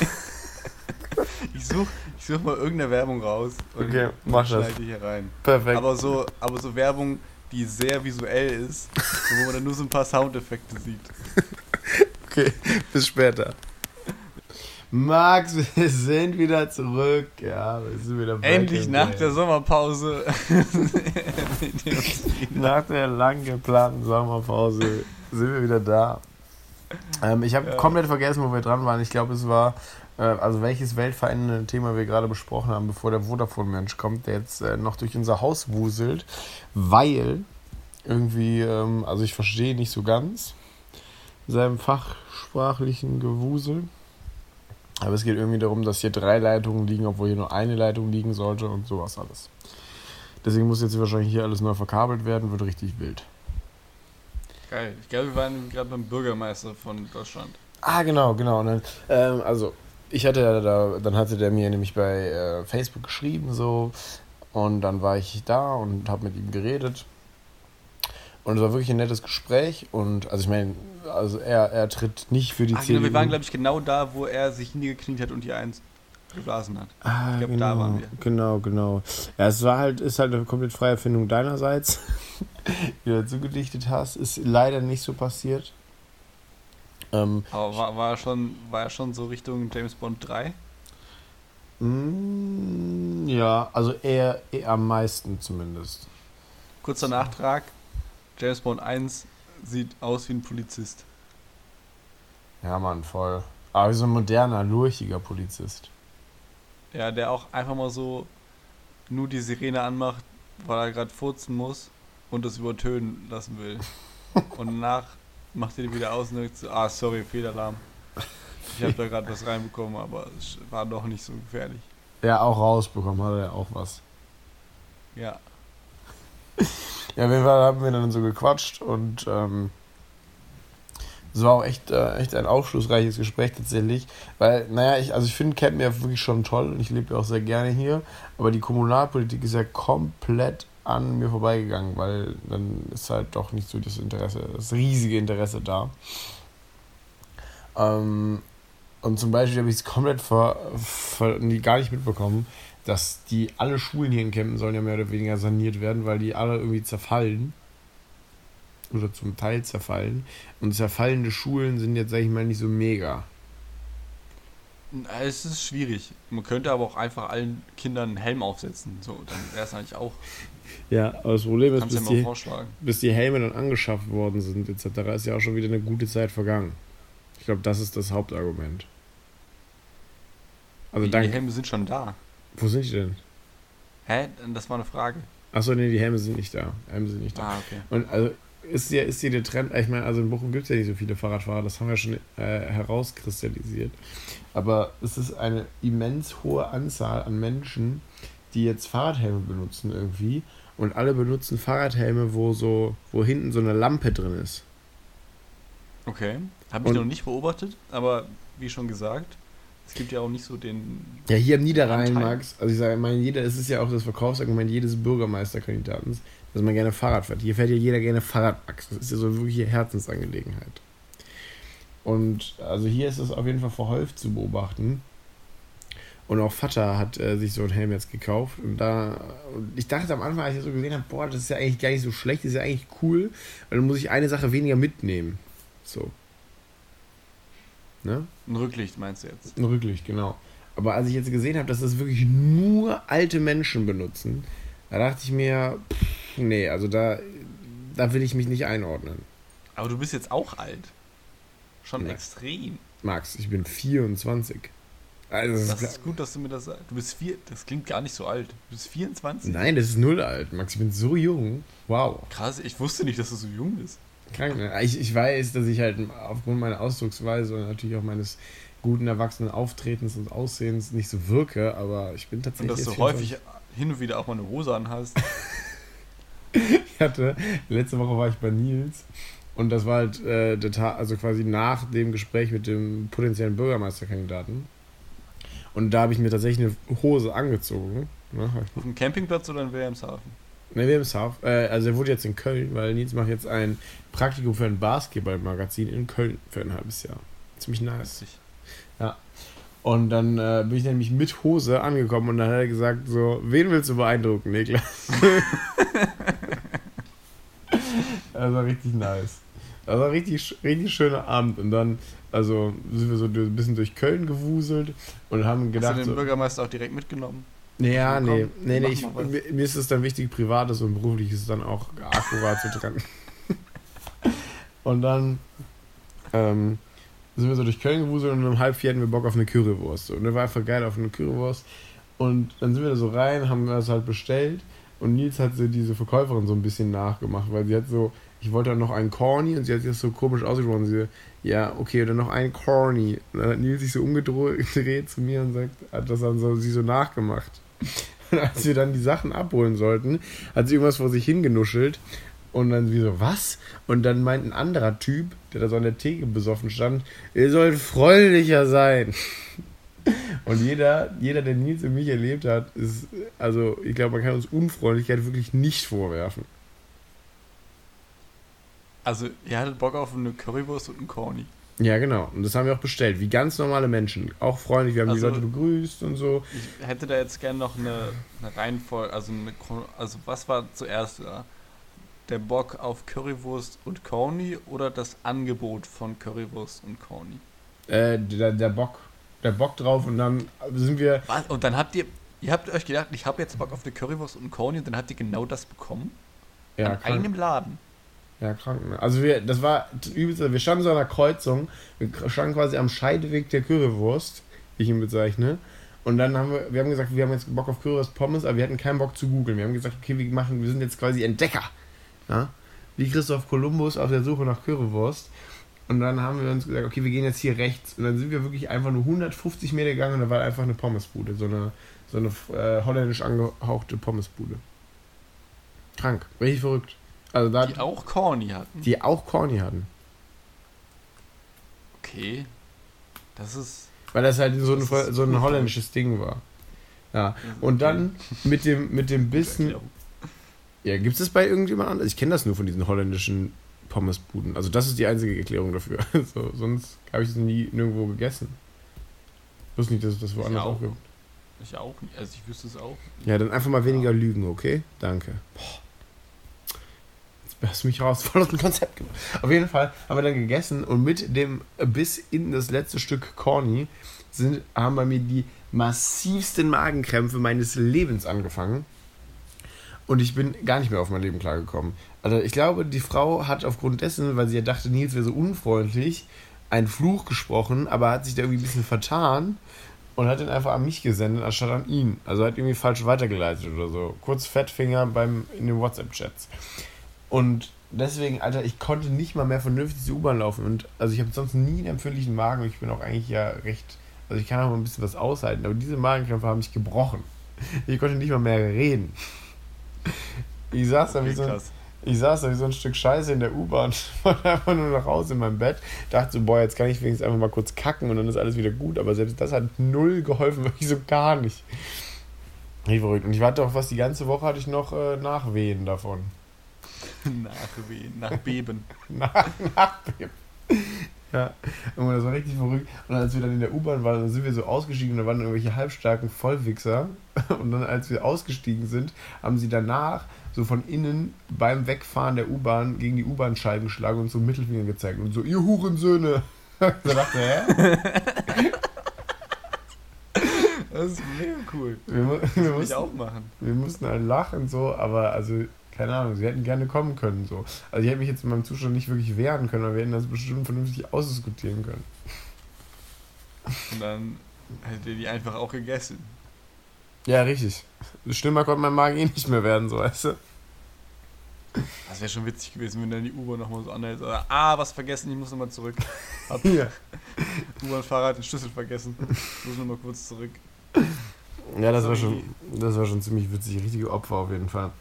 ich suche ich such mal irgendeine Werbung raus und okay, mach das. schneide hier rein. Perfekt. Aber so, aber so Werbung, die sehr visuell ist, wo man dann nur so ein paar Soundeffekte sieht. Okay, bis später. Max, wir sind wieder zurück. Ja, wir sind wieder Endlich nach der Sommerpause. nach der lang geplanten Sommerpause sind wir wieder da. Ähm, ich habe ja. komplett vergessen, wo wir dran waren. Ich glaube, es war, äh, also welches weltverändernde Thema wir gerade besprochen haben, bevor der Vodafone-Mensch kommt, der jetzt äh, noch durch unser Haus wuselt, weil irgendwie, ähm, also ich verstehe nicht so ganz seinem fachsprachlichen Gewusel. Aber es geht irgendwie darum, dass hier drei Leitungen liegen, obwohl hier nur eine Leitung liegen sollte und sowas alles. Deswegen muss jetzt wahrscheinlich hier alles neu verkabelt werden, wird richtig wild. Geil. Ich glaube, wir waren gerade beim Bürgermeister von Deutschland. Ah, genau, genau. Dann, ähm, also, ich hatte ja da, dann hatte der mir nämlich bei äh, Facebook geschrieben, so, und dann war ich da und habe mit ihm geredet. Und es war wirklich ein nettes Gespräch. Und also ich meine, also er, er tritt nicht für die Ach, CDU. genau, wir waren, glaube ich, genau da, wo er sich hingekniet hat und die Eins geblasen hat. Ah, ich glaube, genau, da waren wir. Genau, genau. Ja, es war halt, ist halt eine komplett freie Erfindung deinerseits, die du dazu gedichtet hast. Ist leider nicht so passiert. Ähm, Aber war, war, schon, war er schon so Richtung James Bond 3? mm, ja, also eher, eher am meisten zumindest. Kurzer Nachtrag. James Bond 1 sieht aus wie ein Polizist. Ja, Mann, voll. Aber wie so ein moderner, lurchiger Polizist. Ja, der auch einfach mal so nur die Sirene anmacht, weil er gerade furzen muss und das übertönen lassen will. und danach macht er die wieder aus und sagt so, ah, sorry, Fehlalarm. Ich habe da gerade was reinbekommen, aber es war doch nicht so gefährlich. Ja, auch rausbekommen hat er auch was. Ja. Ja, auf jeden Fall haben wir dann so gequatscht und ähm, es war auch echt, äh, echt ein aufschlussreiches Gespräch tatsächlich. Weil, naja, ich, also ich finde Campen ja wirklich schon toll und ich lebe ja auch sehr gerne hier. Aber die Kommunalpolitik ist ja komplett an mir vorbeigegangen, weil dann ist halt doch nicht so das Interesse, das riesige Interesse da. Ähm, und zum Beispiel habe ich es komplett ver, ver, gar nicht mitbekommen, dass die alle Schulen hier in Kempten sollen ja mehr oder weniger saniert werden, weil die alle irgendwie zerfallen. Oder zum Teil zerfallen. Und zerfallende Schulen sind jetzt, sag ich mal, nicht so mega. Es ist schwierig. Man könnte aber auch einfach allen Kindern einen Helm aufsetzen. So, dann wäre es eigentlich auch. Ja, aber das Problem ist, bis ja die, bis die Helme dann angeschafft worden sind, etc., ist ja auch schon wieder eine gute Zeit vergangen. Ich glaube, das ist das Hauptargument. Also die danke. Helme sind schon da. Wo sind die denn? Hä? Das war eine Frage. Achso, nee, die Helme sind nicht da. Helme sind nicht da. Ah, okay. Und also ist ja, ist hier der Trend, ich meine, also in Bochum gibt es ja nicht so viele Fahrradfahrer, das haben wir schon äh, herauskristallisiert. Aber es ist eine immens hohe Anzahl an Menschen, die jetzt Fahrradhelme benutzen irgendwie. Und alle benutzen Fahrradhelme, wo so, wo hinten so eine Lampe drin ist. Okay. Habe ich noch nicht beobachtet, aber wie schon gesagt, es gibt ja auch nicht so den. Ja, hier am Niederrhein, Anteil. Max, also ich sage, ich meine, jeder, es ist ja auch das Verkaufsargument jedes Bürgermeisterkandidaten, dass man gerne Fahrrad fährt. Hier fährt ja jeder gerne Fahrrad, Max. Das ist ja so wirklich eine Herzensangelegenheit. Und also hier ist es auf jeden Fall verhäuft zu beobachten. Und auch Vater hat äh, sich so einen Helm jetzt gekauft. Und da, und ich dachte am Anfang, als ich das so gesehen habe, boah, das ist ja eigentlich gar nicht so schlecht, das ist ja eigentlich cool, weil dann muss ich eine Sache weniger mitnehmen. So. Ne? Ein Rücklicht meinst du jetzt? Ein Rücklicht, genau. Aber als ich jetzt gesehen habe, dass das wirklich nur alte Menschen benutzen, da dachte ich mir, pff, nee, also da, da will ich mich nicht einordnen. Aber du bist jetzt auch alt. Schon Ja. extrem. Max, ich bin 24. Also das ist gut, dass du mir das sagst. Du bist vier. Das klingt gar nicht so alt. Du bist 24. Nein, das ist null alt, Max. Ich bin so jung. Wow. Krass, ich wusste nicht, dass du so jung bist. Krank? Ich, ich weiß, dass ich halt aufgrund meiner Ausdrucksweise und natürlich auch meines guten erwachsenen Auftretens und Aussehens nicht so wirke, aber ich bin Und tatsächlich. dass du häufig hin und wieder auch mal eine Hose anhast. Ich hatte, letzte Woche war ich bei Nils und das war halt äh, der Tag, also quasi nach dem Gespräch mit dem potenziellen Bürgermeisterkandidaten. Und da habe ich mir tatsächlich eine Hose angezogen. Ne, Auf dem Campingplatz oder in Wilhelmshaven? Ne, Wilhelmshaven. Äh, also er wurde jetzt in Köln, weil Nils macht jetzt ein Praktikum für ein Basketballmagazin in Köln für ein halbes Jahr. Ziemlich nice. Witzig. Und dann äh, bin ich nämlich mit Hose angekommen und dann hat er gesagt so, wen willst du beeindrucken, Niklas? das war richtig nice. Das war richtig, richtig schöner Abend und dann, also sind wir so ein bisschen durch Köln gewuselt und haben Hast du gedacht den Bürgermeister auch direkt mitgenommen? Naja, Komm, nee, nee, nee, ich, mir, mir ist es dann wichtig, privates und berufliches dann auch akkurat zu trennen. und dann ähm, sind wir so durch Köln gewuselt und um halb vier hatten wir Bock auf eine Currywurst. Und der war einfach geil auf eine Currywurst. Und dann sind wir da so rein, haben wir das halt bestellt. Und Nils hat so diese Verkäuferin so ein bisschen nachgemacht, weil sie hat so, ich wollte dann noch einen Corny und sie hat sich das so komisch ausgesprochen. Sie, ja, okay, dann noch einen Corny. Und dann hat Nils sich so umgedreht zu mir und sagt, hat das dann so, sie so nachgemacht. Und als wir dann die Sachen abholen sollten, hat sie irgendwas vor sich hingenuschelt. Und dann wie so, was? Und dann meint ein anderer Typ, der da so an der Theke besoffen stand, ihr sollt freundlicher sein. Und jeder, jeder, der Nils und mich erlebt hat, ist, also ich glaube, man kann uns Unfreundlichkeit wirklich nicht vorwerfen. Also, ihr hattet Bock auf eine Currywurst und einen Corny. Ja, genau. Und das haben wir auch bestellt. Wie ganz normale Menschen. Auch freundlich. Wir haben Also- die Leute begrüßt und so. Ich hätte da jetzt gerne noch eine, eine Reihenfolge, also, eine, also was war zuerst da? Der Bock auf Currywurst und Corny oder das Angebot von Currywurst und Corny? Äh, der, der Bock. Der Bock drauf und dann sind wir. Was? Und dann habt ihr, ihr habt euch gedacht, ich habe jetzt Bock auf eine Currywurst und Corny und dann habt ihr genau das bekommen? Ja, An krank. einem Laden. Ja, krank. Ne? Also wir, das war übelst. Wir standen so an einer Kreuzung. Wir standen quasi am Scheideweg der Currywurst, wie ich ihn bezeichne. Und dann haben wir, wir haben gesagt, wir haben jetzt Bock auf Currywurst Pommes, aber wir hatten keinen Bock zu googeln. Wir haben gesagt, okay, wir machen, wir sind jetzt quasi Entdecker. Ja? Wie Christoph Kolumbus auf der Suche nach Currywurst. Und dann haben wir uns gesagt, okay, wir gehen jetzt hier rechts. Und dann sind wir wirklich einfach nur 150 Meter gegangen und da war einfach eine Pommesbude. So eine, so eine äh, holländisch angehauchte Pommesbude. Krank. Richtig verrückt. Also da, Die auch Corny hatten. die auch Corny hatten. Okay. Das ist. Weil das halt so ein, Das so ein holländisches Ding war. Ja. Und dann mit dem, mit dem Bissen. Ja, gibt es das bei irgendjemand anders? Ich kenne das nur von diesen holländischen Pommesbuden. Also das ist die einzige Erklärung dafür. So, sonst habe ich es nie nirgendwo gegessen. Ich wusste nicht, dass es das woanders auch. auch gibt. Ich auch nicht. Also ich wüsste es auch. Ja, dann einfach mal weniger lügen, okay? Danke. Boah. Hast mich raus, voll aus dem Konzept gemacht. Auf jeden Fall haben wir dann gegessen und mit dem bis in das letzte Stück Corny sind, haben bei mir die massivsten Magenkrämpfe meines Lebens angefangen. Und ich bin gar nicht mehr auf mein Leben klargekommen. Also ich glaube, die Frau hat aufgrund dessen, weil sie ja dachte, Nils wäre so unfreundlich, einen Fluch gesprochen, aber hat sich da irgendwie ein bisschen vertan und hat den einfach an mich gesendet, anstatt an ihn. Also hat irgendwie falsch weitergeleitet oder so. Kurz Fettfinger beim, in den WhatsApp-Chats. Und deswegen, Alter, ich konnte nicht mal mehr vernünftig die U-Bahn laufen. Und also ich habe sonst nie einen empfindlichen Magen. Ich bin auch eigentlich ja recht. Also ich kann auch mal ein bisschen was aushalten. Aber diese Magenkrämpfe haben mich gebrochen. Ich konnte nicht mal mehr reden. Ich saß da wie so krass. ich saß da wie so ein Stück Scheiße in der U-Bahn, wollte einfach nur nach Hause in meinem Bett, dachte so, boah, jetzt kann ich wenigstens einfach mal kurz kacken und dann ist alles wieder gut, aber selbst das hat null geholfen, wirklich so gar nicht. Richtig verrückt. Und ich warte auch fast die ganze Woche hatte ich noch äh, Nachwehen davon. Nachwehen, nachbeben. Nach, Nachbeben. Ja, und das war richtig verrückt. Und als wir dann in der U-Bahn waren, dann sind wir so ausgestiegen und da waren irgendwelche halbstarken Vollwichser. Und dann, als wir ausgestiegen sind, haben sie danach so von innen beim Wegfahren der U-Bahn gegen die U-Bahn-Scheiben geschlagen und so Mittelfinger gezeigt und so, ihr Hurensöhne. da dachte hä? Das ist mega cool. Wir, wir, will ich mussten, auch machen. wir mussten halt lachen so, aber also, keine Ahnung, sie hätten gerne kommen können so. Also ich hätte mich jetzt in meinem Zustand nicht wirklich wehren können, aber wir hätten das bestimmt vernünftig ausdiskutieren können. Und dann hättet ihr die einfach auch gegessen. Ja, richtig. Schlimmer konnte mein Magen eh nicht mehr werden, so weißt du. Das wäre schon witzig gewesen, wenn dann die U-Bahn nochmal so anhält. Oder, ah, was vergessen, ich muss nochmal zurück. Hab Ja. U-Bahn-Fahrrad den Schlüssel vergessen. Muss nochmal kurz zurück. Ja, das war schon, das war schon ziemlich witzig, richtige Opfer auf jeden Fall.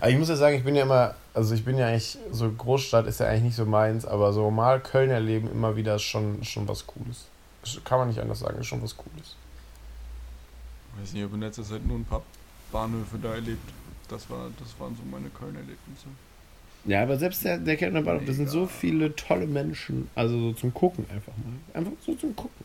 Aber ich muss ja sagen, ich bin ja immer, also ich bin ja eigentlich, so Großstadt ist ja eigentlich nicht so meins, aber so mal Köln erleben immer wieder ist schon, schon was Cooles. Das Kann man nicht anders sagen, ist schon was Cooles. Ich weiß nicht, ob in letzter Zeit nur ein paar Bahnhöfe da erlebt. Das, war, das waren so meine Köln-Erlebnisse. Ja, aber selbst der, der Kölner Bahnhof, das sind so viele tolle Menschen, also so zum Gucken einfach mal. Einfach so zum Gucken.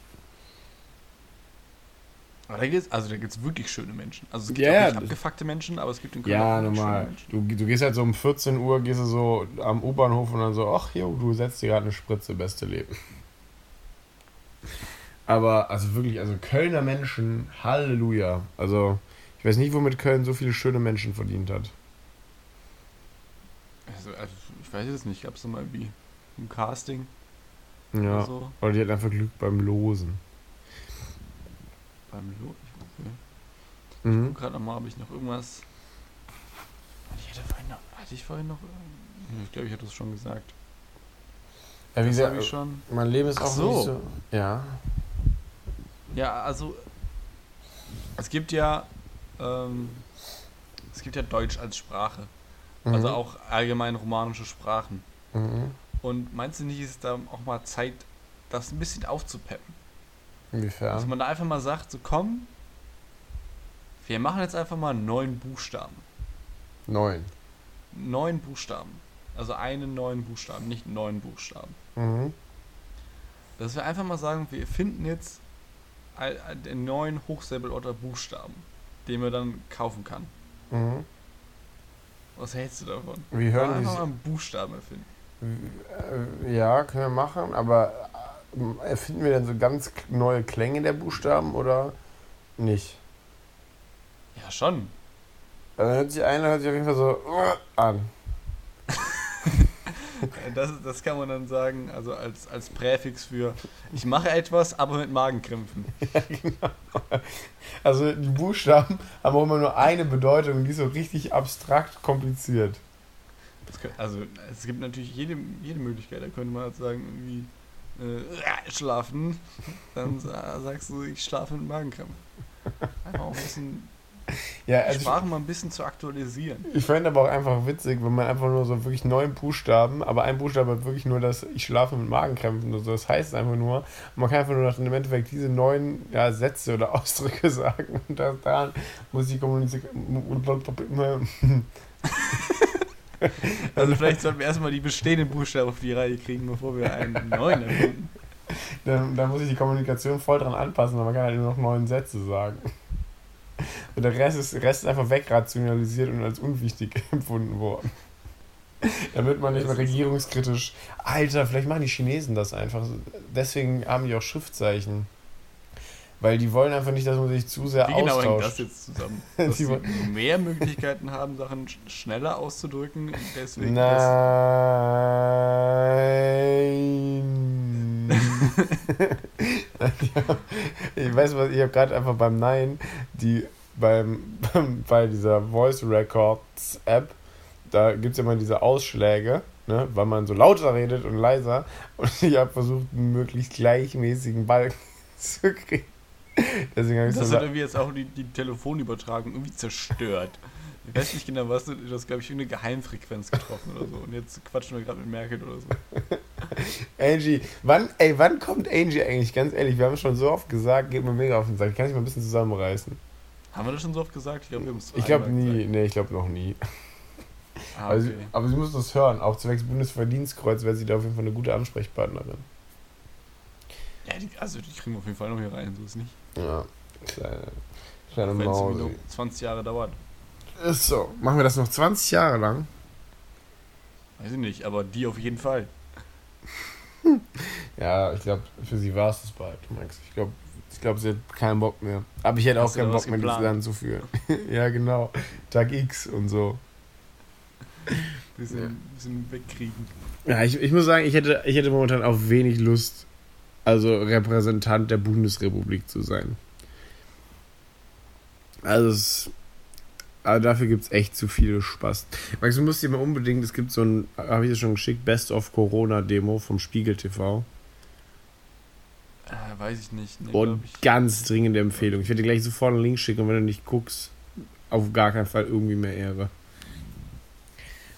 Aber da gibt's, also da gibt's wirklich schöne Menschen. Also es gibt Ja, auch nicht abgefuckte Menschen, aber es gibt in Köln Ja, normal. schöne Menschen. Du, du gehst halt so um 14 Uhr, gehst du so am U-Bahnhof und dann so, ach jo, du setzt dir gerade eine Spritze, beste Leben. Aber, also wirklich, also Kölner Menschen, Halleluja. Also, ich weiß nicht, womit Köln so viele schöne Menschen verdient hat. Also, also ich weiß jetzt nicht, gab es mal wie ein Casting Ja. oder so? Oder die hat einfach Glück beim Losen. Beim Lo ich okay. Mhm. guck gerade nochmal, ob ich noch irgendwas Ich hatte vorhin noch. Hatte ich vorhin noch. Ich glaube, ich hatte es schon gesagt. Ja, wie gesagt, ich schon. mein Leben ist auch so. nicht so. Ja. Ja, also. Es gibt ja. Ähm, es gibt ja Deutsch als Sprache. Also Mhm. auch allgemein romanische Sprachen. Mhm. Und meinst du nicht, ist es da auch mal Zeit, das ein bisschen aufzupeppen? Dass Inwiefern? man da einfach mal sagt, so komm, wir machen jetzt einfach mal neun Buchstaben. Neun. Neun Buchstaben. Also einen neuen Buchstaben, nicht neun Buchstaben. Mhm. Dass wir einfach mal sagen, wir finden jetzt ein- ein- den neuen Hochsäbelorter Buchstaben, den man dann kaufen kann. Mhm. Was hältst du davon? Wir hören einfach mal einen Buchstaben erfinden. Äh, Ja, können wir machen, aber erfinden wir denn so ganz neue Klänge der Buchstaben oder nicht? Ja, schon. Also hört sich einer hört sich auf jeden Fall so äh, an. Äh, Das, das kann man dann sagen, also als, als Präfix für ich mache etwas, aber mit Magenkrämpfen. Also die Buchstaben haben auch immer nur eine Bedeutung und die ist so richtig abstrakt kompliziert. Kö- also es gibt natürlich jede, jede Möglichkeit. Da könnte man halt sagen, irgendwie äh, schlafen. Dann sa- sagst du, ich schlafe mit Magenkrämpfen. Einfach auch ein bisschen Ja, die also ich, Sprache mal ein bisschen zu aktualisieren. ich fände aber auch einfach witzig, wenn man einfach nur so wirklich neun Buchstaben, aber ein Buchstabe hat wirklich nur das, ich schlafe mit Magenkrämpfen oder so. Das heißt einfach nur, man kann einfach nur im Endeffekt diese neun ja, Sätze oder Ausdrücke sagen und das, daran muss die Kommunikation. Also vielleicht sollten wir erstmal die bestehenden Buchstaben auf die Reihe kriegen, bevor wir einen neuen erfinden. Dann muss ich die Kommunikation voll dran anpassen, aber man kann halt nur noch neun Sätze sagen. Und der Rest ist, Rest ist einfach wegrationalisiert und als unwichtig empfunden worden. Damit man nicht mehr regierungskritisch. Alter, vielleicht machen die Chinesen das einfach. Deswegen haben die auch Schriftzeichen. Weil die wollen einfach nicht, dass man sich zu sehr Wie genau hängt das jetzt zusammen? Dass Sie mehr Möglichkeiten haben, Sachen sch- schneller auszudrücken, deswegen Nein. ich weiß was, ich habe gerade einfach beim Nein, die beim, bei dieser Voice Records App, da gibt es ja mal diese Ausschläge, ne, weil man so lauter redet und leiser. Und ich habe versucht, einen möglichst gleichmäßigen Balken zu kriegen. Deswegen habe ich Das so. hat irgendwie jetzt auch die, die Telefonübertragung irgendwie zerstört. Ich weiß nicht genau, was du hast, glaube ich, irgendeine Geheimfrequenz getroffen oder so. Und jetzt quatschen wir gerade mit Merkel oder so. Angie, wann, ey, wann kommt Angie eigentlich? Ganz ehrlich, wir haben schon so oft gesagt, geht mir mega auf den Sack. Kann ich mal ein bisschen zusammenreißen? Haben wir das schon so oft gesagt? Ich glaube, wir haben es Ich glaube nie, gesagt. nee, ich glaube noch nie. Ah, aber, sie, okay. aber sie muss das hören. Auch zwecks Bundesverdienstkreuz wäre sie da auf jeden Fall eine gute Ansprechpartnerin. Ja, die, also die kriegen wir auf jeden Fall noch hier rein, so ist nicht. Ja, kleine, kleine Maus. irgendwie noch 20 Jahre dauert. Ist so. Machen wir das noch 20 Jahre lang? Weiß ich nicht, aber die auf jeden Fall. Ja, ich glaube, für sie war es das bald, Max. Ich glaube, ich glaub, sie hat keinen Bock mehr. Aber ich hätte Hast auch keinen Bock mehr, dieses geplant? Land zu führen. ja, genau. Tag X und so. Bisschen, Ja. bisschen wegkriegen. Ja, ich, ich muss sagen, ich hätte, ich hätte momentan auch wenig Lust, also Repräsentant der Bundesrepublik zu sein. Also, es, also dafür gibt es echt zu viel Spaß. Max, du musst dir mal unbedingt, es gibt so ein, habe ich dir schon geschickt, Best of Corona-Demo vom Spiegel TV. Äh, weiß ich nicht. Nee, Und ich. ganz dringende Empfehlung. Ich werde dir gleich sofort einen Link schicken und wenn du nicht guckst, auf gar keinen Fall irgendwie mehr Ehre.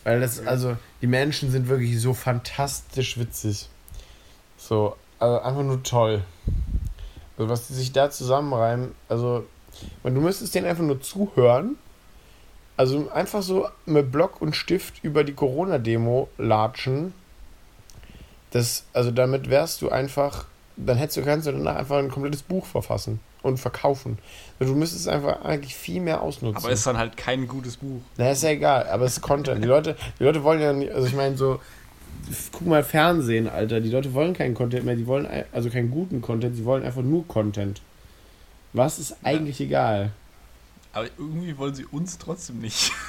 Weil das, also, die Menschen sind wirklich so fantastisch witzig. So, also einfach nur toll. Also, was die sich da zusammenreimen, also, und du müsstest denen einfach nur zuhören. Also, einfach so mit Block und Stift über die Corona-Demo latschen. Das, also, damit wärst du einfach dann hättest du, kannst du danach einfach ein komplettes Buch verfassen und verkaufen. Also Du müsstest einfach eigentlich viel mehr ausnutzen. Aber ist dann halt kein gutes Buch. Na, ist ja egal, aber es ist Content. Die Leute, die Leute wollen ja nicht, also ich meine so, guck mal Fernsehen, Alter. Die Leute wollen keinen Content mehr, die wollen also keinen guten Content, sie wollen einfach nur Content. Was ist eigentlich egal? Aber irgendwie wollen sie uns trotzdem nicht.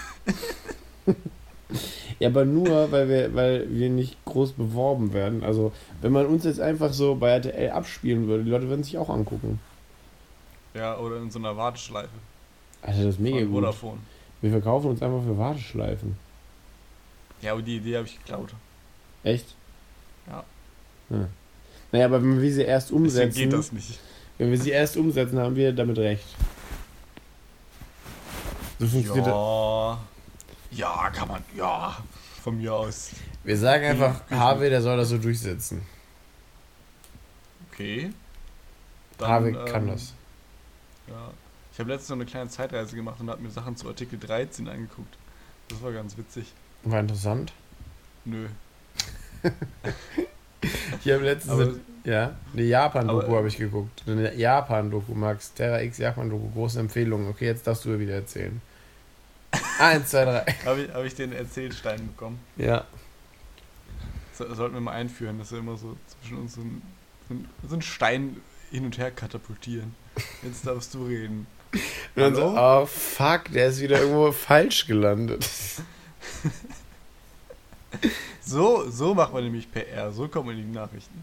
Ja, aber nur, weil wir, weil wir nicht groß beworben werden. Also, wenn man uns jetzt einfach so bei RTL abspielen würde, die Leute würden sich auch angucken. Ja, oder in so einer Warteschleife. Alter, das ist mega von gut. Vodafone. Wir verkaufen uns einfach für Warteschleifen. Ja, aber die Idee habe ich geklaut. Echt? Ja. Hm. Naja, aber wenn wir sie erst Deswegen umsetzen, geht das nicht. wenn wir sie erst umsetzen, haben wir damit recht. So funktioniert das. Ja. Ja, kann man. Ja. Von mir aus. Wir sagen einfach, Hm, Harvey, der soll das so durchsetzen. Okay. Harvey kann ähm, das. Ja. Ich habe letztens noch eine kleine Zeitreise gemacht und habe mir Sachen zu Artikel 13 angeguckt. Das war ganz witzig. War interessant. Nö. Ich habe letztens Aber ja, eine Japan-Doku habe ich geguckt. Eine Japan-Doku, Max. Terra X Japan-Doku, große Empfehlung. Okay, jetzt darfst du wieder erzählen. Eins, zwei, drei. habe ich, hab ich den Erzählstein bekommen. Ja. So, sollten wir mal einführen, dass wir immer so zwischen uns so einen so einen- Stein hin und her katapultieren. Jetzt darfst du reden. Und dann so, oh fuck, der ist wieder irgendwo falsch gelandet. So, so macht man nämlich PR. So kommen in die Nachrichten.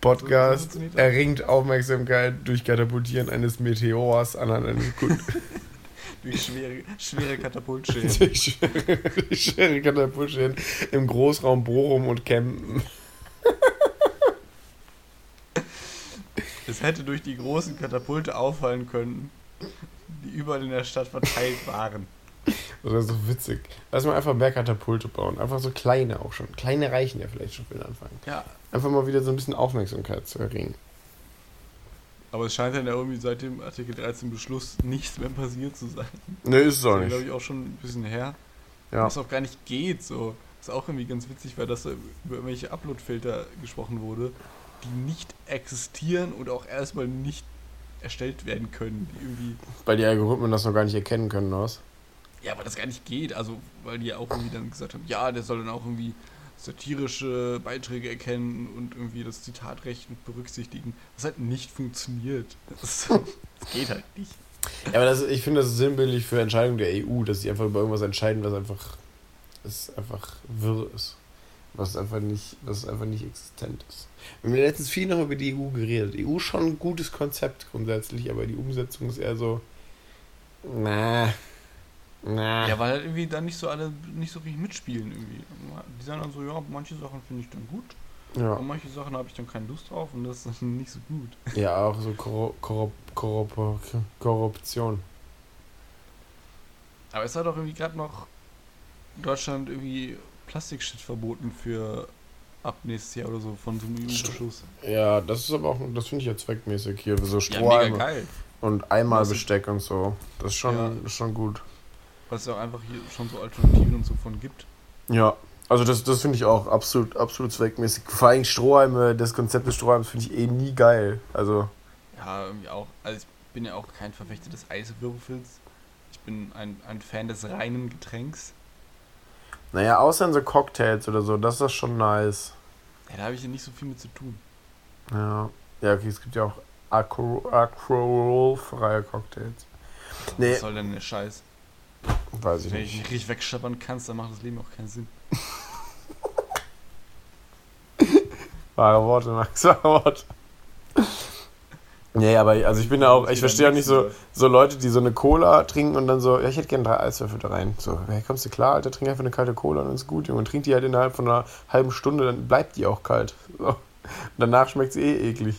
Podcast So- so erringt Aufmerksamkeit durch Katapultieren eines Meteors an einem Kunden. Durch schwere, schwere Katapultschäden. durch schwere, durch schwere Katapultschäden im Großraum Bochum und Kempten. Es hätte durch die großen Katapulte auffallen können, die überall in der Stadt verteilt waren. Das wäre so witzig. Lass mal einfach mehr Katapulte bauen. Einfach so kleine auch schon. Kleine reichen ja vielleicht schon für den Anfang. Ja, Einfach mal wieder so ein bisschen Aufmerksamkeit zu erringen. aber es scheint dann ja irgendwie seit dem Artikel 13 Beschluss nichts mehr passiert zu sein. Ne, ist es auch Das ist, glaube nicht. ich, auch schon ein bisschen her. Ja. Was auch gar nicht geht, so. Was auch irgendwie ganz witzig war, dass da über irgendwelche Upload-Filter gesprochen wurde, die nicht existieren und auch erstmal nicht erstellt werden können. Die irgendwie. Weil die Algorithmen das noch gar nicht erkennen können, oder was? Ja, aber das gar nicht geht. Also, weil die ja auch irgendwie dann gesagt haben, ja, der soll dann auch irgendwie satirische Beiträge erkennen und irgendwie das Zitatrecht mit berücksichtigen. Was halt nicht funktioniert. Das, das geht halt nicht. Ja, aber das, ich finde das sinnbildlich für Entscheidungen der EU, dass sie einfach über irgendwas entscheiden, was einfach, es einfach wirr ist. Was einfach nicht, was einfach nicht existent ist. Wir haben letztens viel noch über die EU geredet. Die EU ist schon ein gutes Konzept grundsätzlich, aber die Umsetzung ist eher so. Na. Na. Ja, weil halt irgendwie dann nicht so alle nicht so richtig mitspielen irgendwie. Die sagen dann so, ja, manche Sachen finde ich dann gut, ja. und manche Sachen habe ich dann keine Lust drauf und das ist dann nicht so gut. ja, auch so Korru Korrup Korrup Korruption. Aber es hat doch irgendwie gerade noch Deutschland irgendwie Plastikshit verboten für ab nächstes Jahr oder so von so einem EU-Beschluss. Ja, das ist aber auch, das finde ich ja zweckmäßig hier. So Ja, Strohhalme geil. und Einmalbesteck und so. Das ist schon, Ja. das ist schon gut. Weil es ja auch einfach hier schon so Alternativen und so von gibt. Ja, also das, das finde ich auch absolut, absolut zweckmäßig. Vor allem Strohhalme, das Konzept des Strohhalms finde ich eh nie geil. Also, Ja, irgendwie auch. Also ich bin ja auch kein Verfechter des Eiswürfels. Ich bin ein, ein Fan des reinen Getränks. naja, außer in so Cocktails oder so, das ist schon nice. Ja, da habe ich ja nicht so viel mit zu tun. Ja, ja okay, es gibt ja auch alkoholfreie Cocktails. Nee. Was soll denn der Scheiß? Weiß ich Wenn ich nicht. nicht richtig wegscheppern kannst, dann macht das Leben auch keinen Sinn. Wahre Worte, Max, wahre Worte. Nee, aber also ich bin ja auch, ich verstehe auch nicht so, so Leute, die so eine Cola trinken und dann so, ja, ich hätte gerne drei Eiswürfel da rein. So, hey, kommst du klar, Alter, trink einfach eine kalte Cola und dann ist gut, Junge. Und trink die halt innerhalb von einer halben Stunde, dann bleibt die auch kalt. So. Und danach schmeckt sie eh eklig.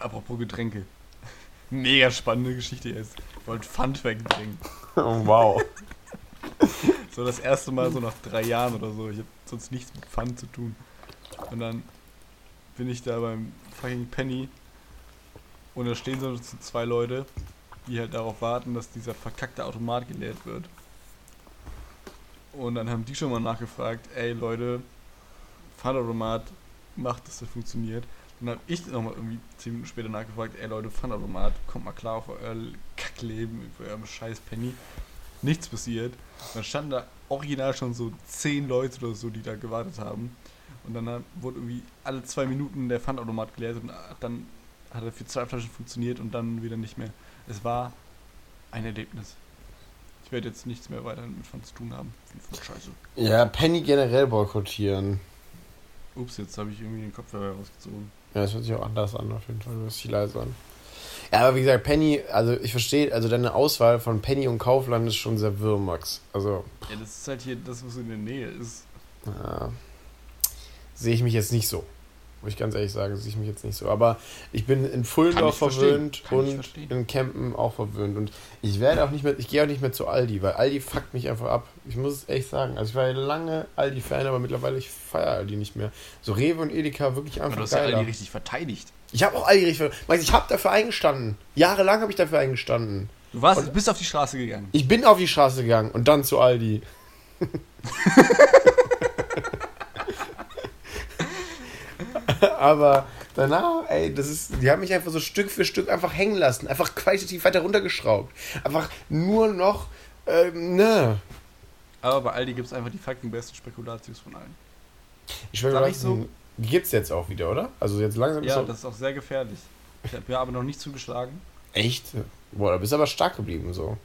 Apropos Getränke. Mega spannende Geschichte jetzt. Ich wollte Pfand wegbringen. Oh, wow. So das erste Mal so nach drei Jahren oder so. Ich habe sonst nichts mit Pfand zu tun. Und dann bin ich da beim fucking Penny und da stehen so zwei Leute, die halt darauf warten, dass dieser verkackte Automat geleert wird. Und dann haben die schon mal nachgefragt, ey Leute, Pfandautomat, macht, dass das funktioniert. Dann habe ich nochmal irgendwie 10 Minuten später nachgefragt, ey Leute, Pfandautomat, kommt mal klar auf euer Kackleben, auf eurem scheiß Penny. Nichts passiert. Dann standen da original schon so 10 Leute oder so, die da gewartet haben. Und dann wurde irgendwie alle zwei Minuten der Pfandautomat geleert und dann hat er für zwei Flaschen funktioniert und dann wieder nicht mehr. Es war ein Erlebnis. Ich werde jetzt nichts mehr weiter mit Pfand zu tun haben. Scheiße. Ja, Penny generell boykottieren. Ups, jetzt habe ich irgendwie den Kopfhörer rausgezogen. Ja, das hört sich auch anders an, auf jeden Fall. Du hörst dich leise an. Ja, aber wie gesagt, Penny, also ich verstehe, also deine Auswahl von Penny und Kaufland ist schon sehr wirr, Max. Also, Ja, das ist halt hier das, was in der Nähe ist. ja, sehe ich mich jetzt nicht so. Muss ich ganz ehrlich sagen, sehe ich mich jetzt nicht so. Aber ich bin in verstehen. verwöhnt und in Campen auch verwöhnt. Und ich werde auch nicht mehr, ich gehe auch nicht mehr zu Aldi, weil Aldi fuckt mich einfach ab. Ich muss es echt sagen. Also ich war ja lange Aldi-Fan, aber mittlerweile ich feiere Aldi nicht mehr. So Rewe und Edeka wirklich Aber einfach du hast ja geiler. Aldi richtig verteidigt. Ich habe auch Aldi richtig. Max, ich habe dafür eingestanden. Jahrelang habe ich dafür eingestanden. Du warst, Und- bist auf die Straße gegangen. Ich bin auf die Straße gegangen und dann zu Aldi. Aber danach, ey, das ist, die haben mich einfach so Stück für Stück einfach hängen lassen, einfach qualitativ weiter runtergeschraubt. Einfach nur noch, ähm, ne. Aber bei Aldi gibt es einfach die fucking besten Spekulatius von allen. Ich schwöre, ich so? die gibt's jetzt auch wieder, oder? Also jetzt langsam Ja, das ist auch sehr gefährlich. Ich habe ja aber noch nicht zugeschlagen. Echt? Boah, da bist du aber stark geblieben so.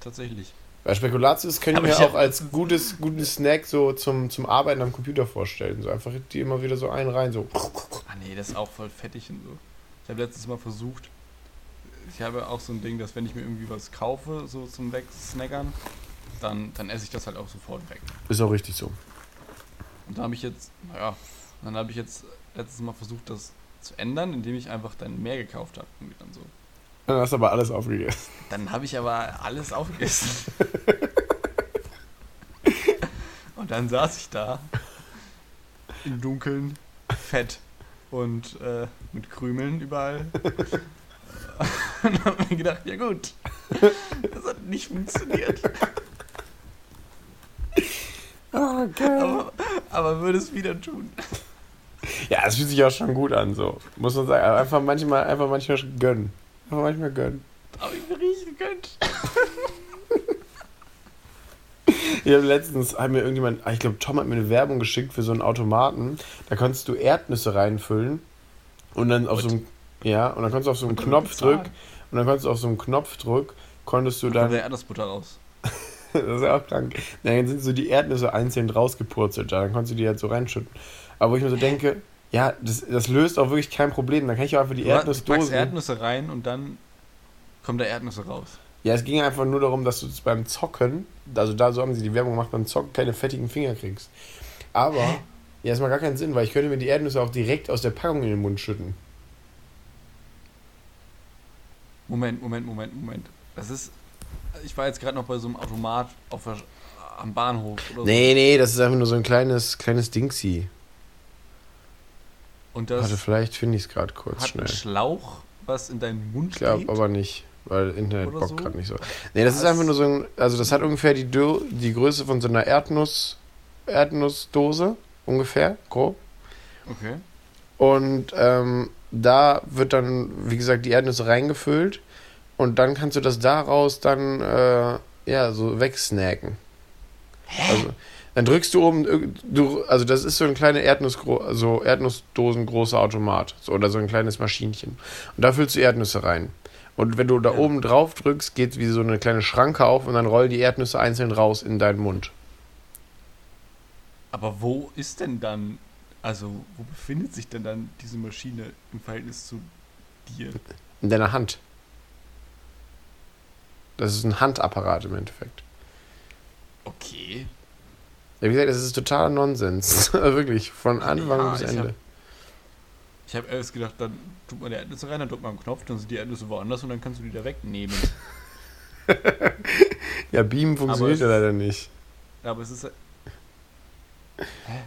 Tatsächlich. Weil Spekulatius wir ich auch hab als gutes, gutes Snack so zum, zum Arbeiten am Computer vorstellen. So einfach die immer wieder so einen rein, so. Ah nee, das ist auch voll fettig und so. Ich habe letztes Mal versucht, ich habe auch so ein Ding, dass wenn ich mir irgendwie was kaufe, so zum Wegsnackern, dann, dann esse ich das halt auch sofort weg. Ist auch richtig so. Und da habe ich jetzt, naja, dann habe ich jetzt letztes Mal versucht, das zu ändern, indem ich einfach dann mehr gekauft habe. Irgendwie dann so. Dann hast du aber alles aufgegessen. Dann habe ich aber alles aufgegessen. und dann saß ich da im Dunkeln, fett und äh, mit Krümeln überall. und habe mir gedacht, ja gut, das hat nicht funktioniert. Oh, geil. Aber, aber würde es wieder tun. Ja, es fühlt sich auch schon gut an, so. Muss man sagen. Einfach manchmal, einfach manchmal gönnen. Einfach manchmal gönnen. Aber ich mir richtig gegönnt. Ich habe letztens, hat mir irgendjemand, ah, ich glaube, Tom hat mir eine Werbung geschickt für so einen Automaten. Da konntest du Erdnüsse reinfüllen und dann auf so einem, ja, und dann konntest du auf so dann Knopfdruck, und dann konntest du auf so einem Knopfdruck, konntest du Dann kommt dann, der Erdnussbutter raus. das ist ja auch krank, dann sind so die Erdnüsse einzeln rausgepurzelt, da, dann konntest du die halt so reinschütten. Aber wo ich mir so denke, ja, das, das löst auch wirklich kein Problem, dann kann ich auch einfach die Du packst Erdnussdosen... Erdnüsse rein und dann kommt da Erdnüsse raus. Ja, es ging einfach nur darum, dass du beim Zocken, also da so haben sie die Werbung gemacht, beim Zocken keine fettigen Finger kriegst. Aber, ja, das macht gar keinen Sinn, weil ich könnte mir die Erdnüsse auch direkt aus der Packung in den Mund schütten. Moment, Moment, Moment, Moment. Das ist. Ich war jetzt gerade noch bei so einem Automat auf am Bahnhof oder Nee, nee, das ist einfach nur so ein kleines, kleines Dingsy. Und das Warte, vielleicht finde ich es gerade kurz hat schnell. einen Schlauch, was in deinen Mund Ich glaube aber nicht, weil Internet bockt so? gerade nicht so. Nee, das ist Was? einfach nur so ein, also das hat ungefähr die, Dö die Größe von so einer Erdnuss, Erdnussdose, ungefähr, grob. Okay. Und ähm, da wird dann, wie gesagt, die Erdnüsse reingefüllt. Und dann kannst du das daraus dann, äh, ja, so wegsnacken. Also, dann drückst du oben, irg- du, also das ist so ein kleiner Erdnuss, so Erdnussdosen großer Automat. So, oder so ein kleines Maschinchen. Und da füllst du Erdnüsse rein. Und wenn du da Ja. oben drauf drückst, geht wie so eine kleine Schranke auf und dann rollen die Erdnüsse einzeln raus in deinen Mund. Aber wo ist denn dann, also wo befindet sich denn dann diese Maschine im Verhältnis zu dir? In deiner Hand. Das ist ein Handapparat im Endeffekt. Okay. Ja, wie gesagt, das ist totaler Nonsens. Wirklich, von Anfang Ja, bis Ende. hab- Ich habe erst gedacht, dann tut man die Erdnüsse rein, dann drückt man am Knopf, dann sind die Erdnüsse woanders und dann kannst du die da wegnehmen. Ja, Beamen funktioniert ja leider nicht. Aber es ist. halt- Hä?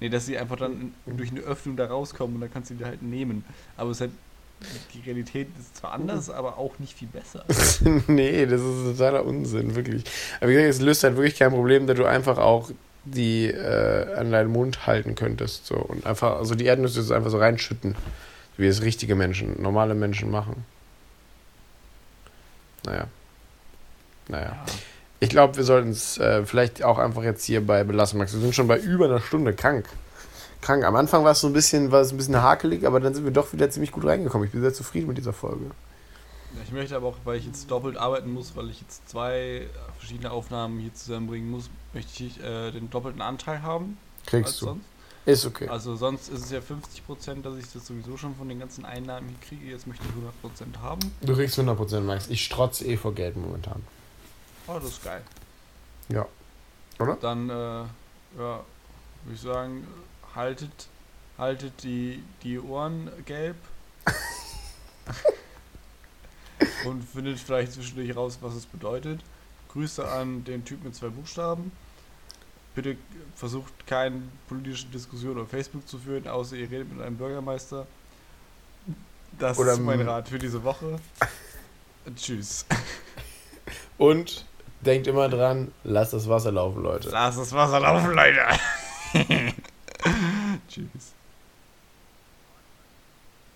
Nee, dass sie einfach dann durch eine Öffnung da rauskommen und dann kannst du die halt nehmen. Aber es ist halt. Die Realität ist zwar anders, aber auch nicht viel besser. nee, das ist totaler Unsinn, wirklich. Aber wie gesagt, es löst halt wirklich kein Problem, da du einfach auch die äh, an deinen Mund halten könntest. So. Und einfach, also die Erdnüsse einfach so reinschütten. Wie es richtige Menschen, normale Menschen machen. Naja. Naja. Ja. Ich glaube, wir sollten es äh, vielleicht auch einfach jetzt hierbei belassen, Max. Wir sind schon bei über einer Stunde krank. Krank. Am Anfang war es so ein bisschen, war es ein bisschen hakelig, aber dann sind wir doch wieder ziemlich gut reingekommen. Ich bin sehr zufrieden mit dieser Folge. Ich möchte aber auch, weil ich jetzt doppelt arbeiten muss, weil ich jetzt zwei verschiedene Aufnahmen hier zusammenbringen muss, möchte ich äh, den doppelten Anteil haben Kriegst du. sonst. Ist okay. Also sonst ist es ja 50%, dass ich das sowieso schon von den ganzen Einnahmen hier kriege. Jetzt möchte ich 100% haben. Du kriegst 100% Max. Ich strotze eh vor Geld momentan. Oh, das ist geil. Ja. Oder? Dann, äh, ja, würde ich sagen, haltet, haltet die, die Ohren gelb. und findet vielleicht zwischendurch raus, was es bedeutet. Grüße an den Typ mit zwei Buchstaben. Bitte versucht keine politische Diskussion auf Facebook zu führen, außer ihr redet mit einem Bürgermeister. Das Oder ist mein Rat für diese Woche. Tschüss. Und denkt immer dran, lasst das Wasser laufen, Leute. Lass das Wasser laufen, Leute. Tschüss.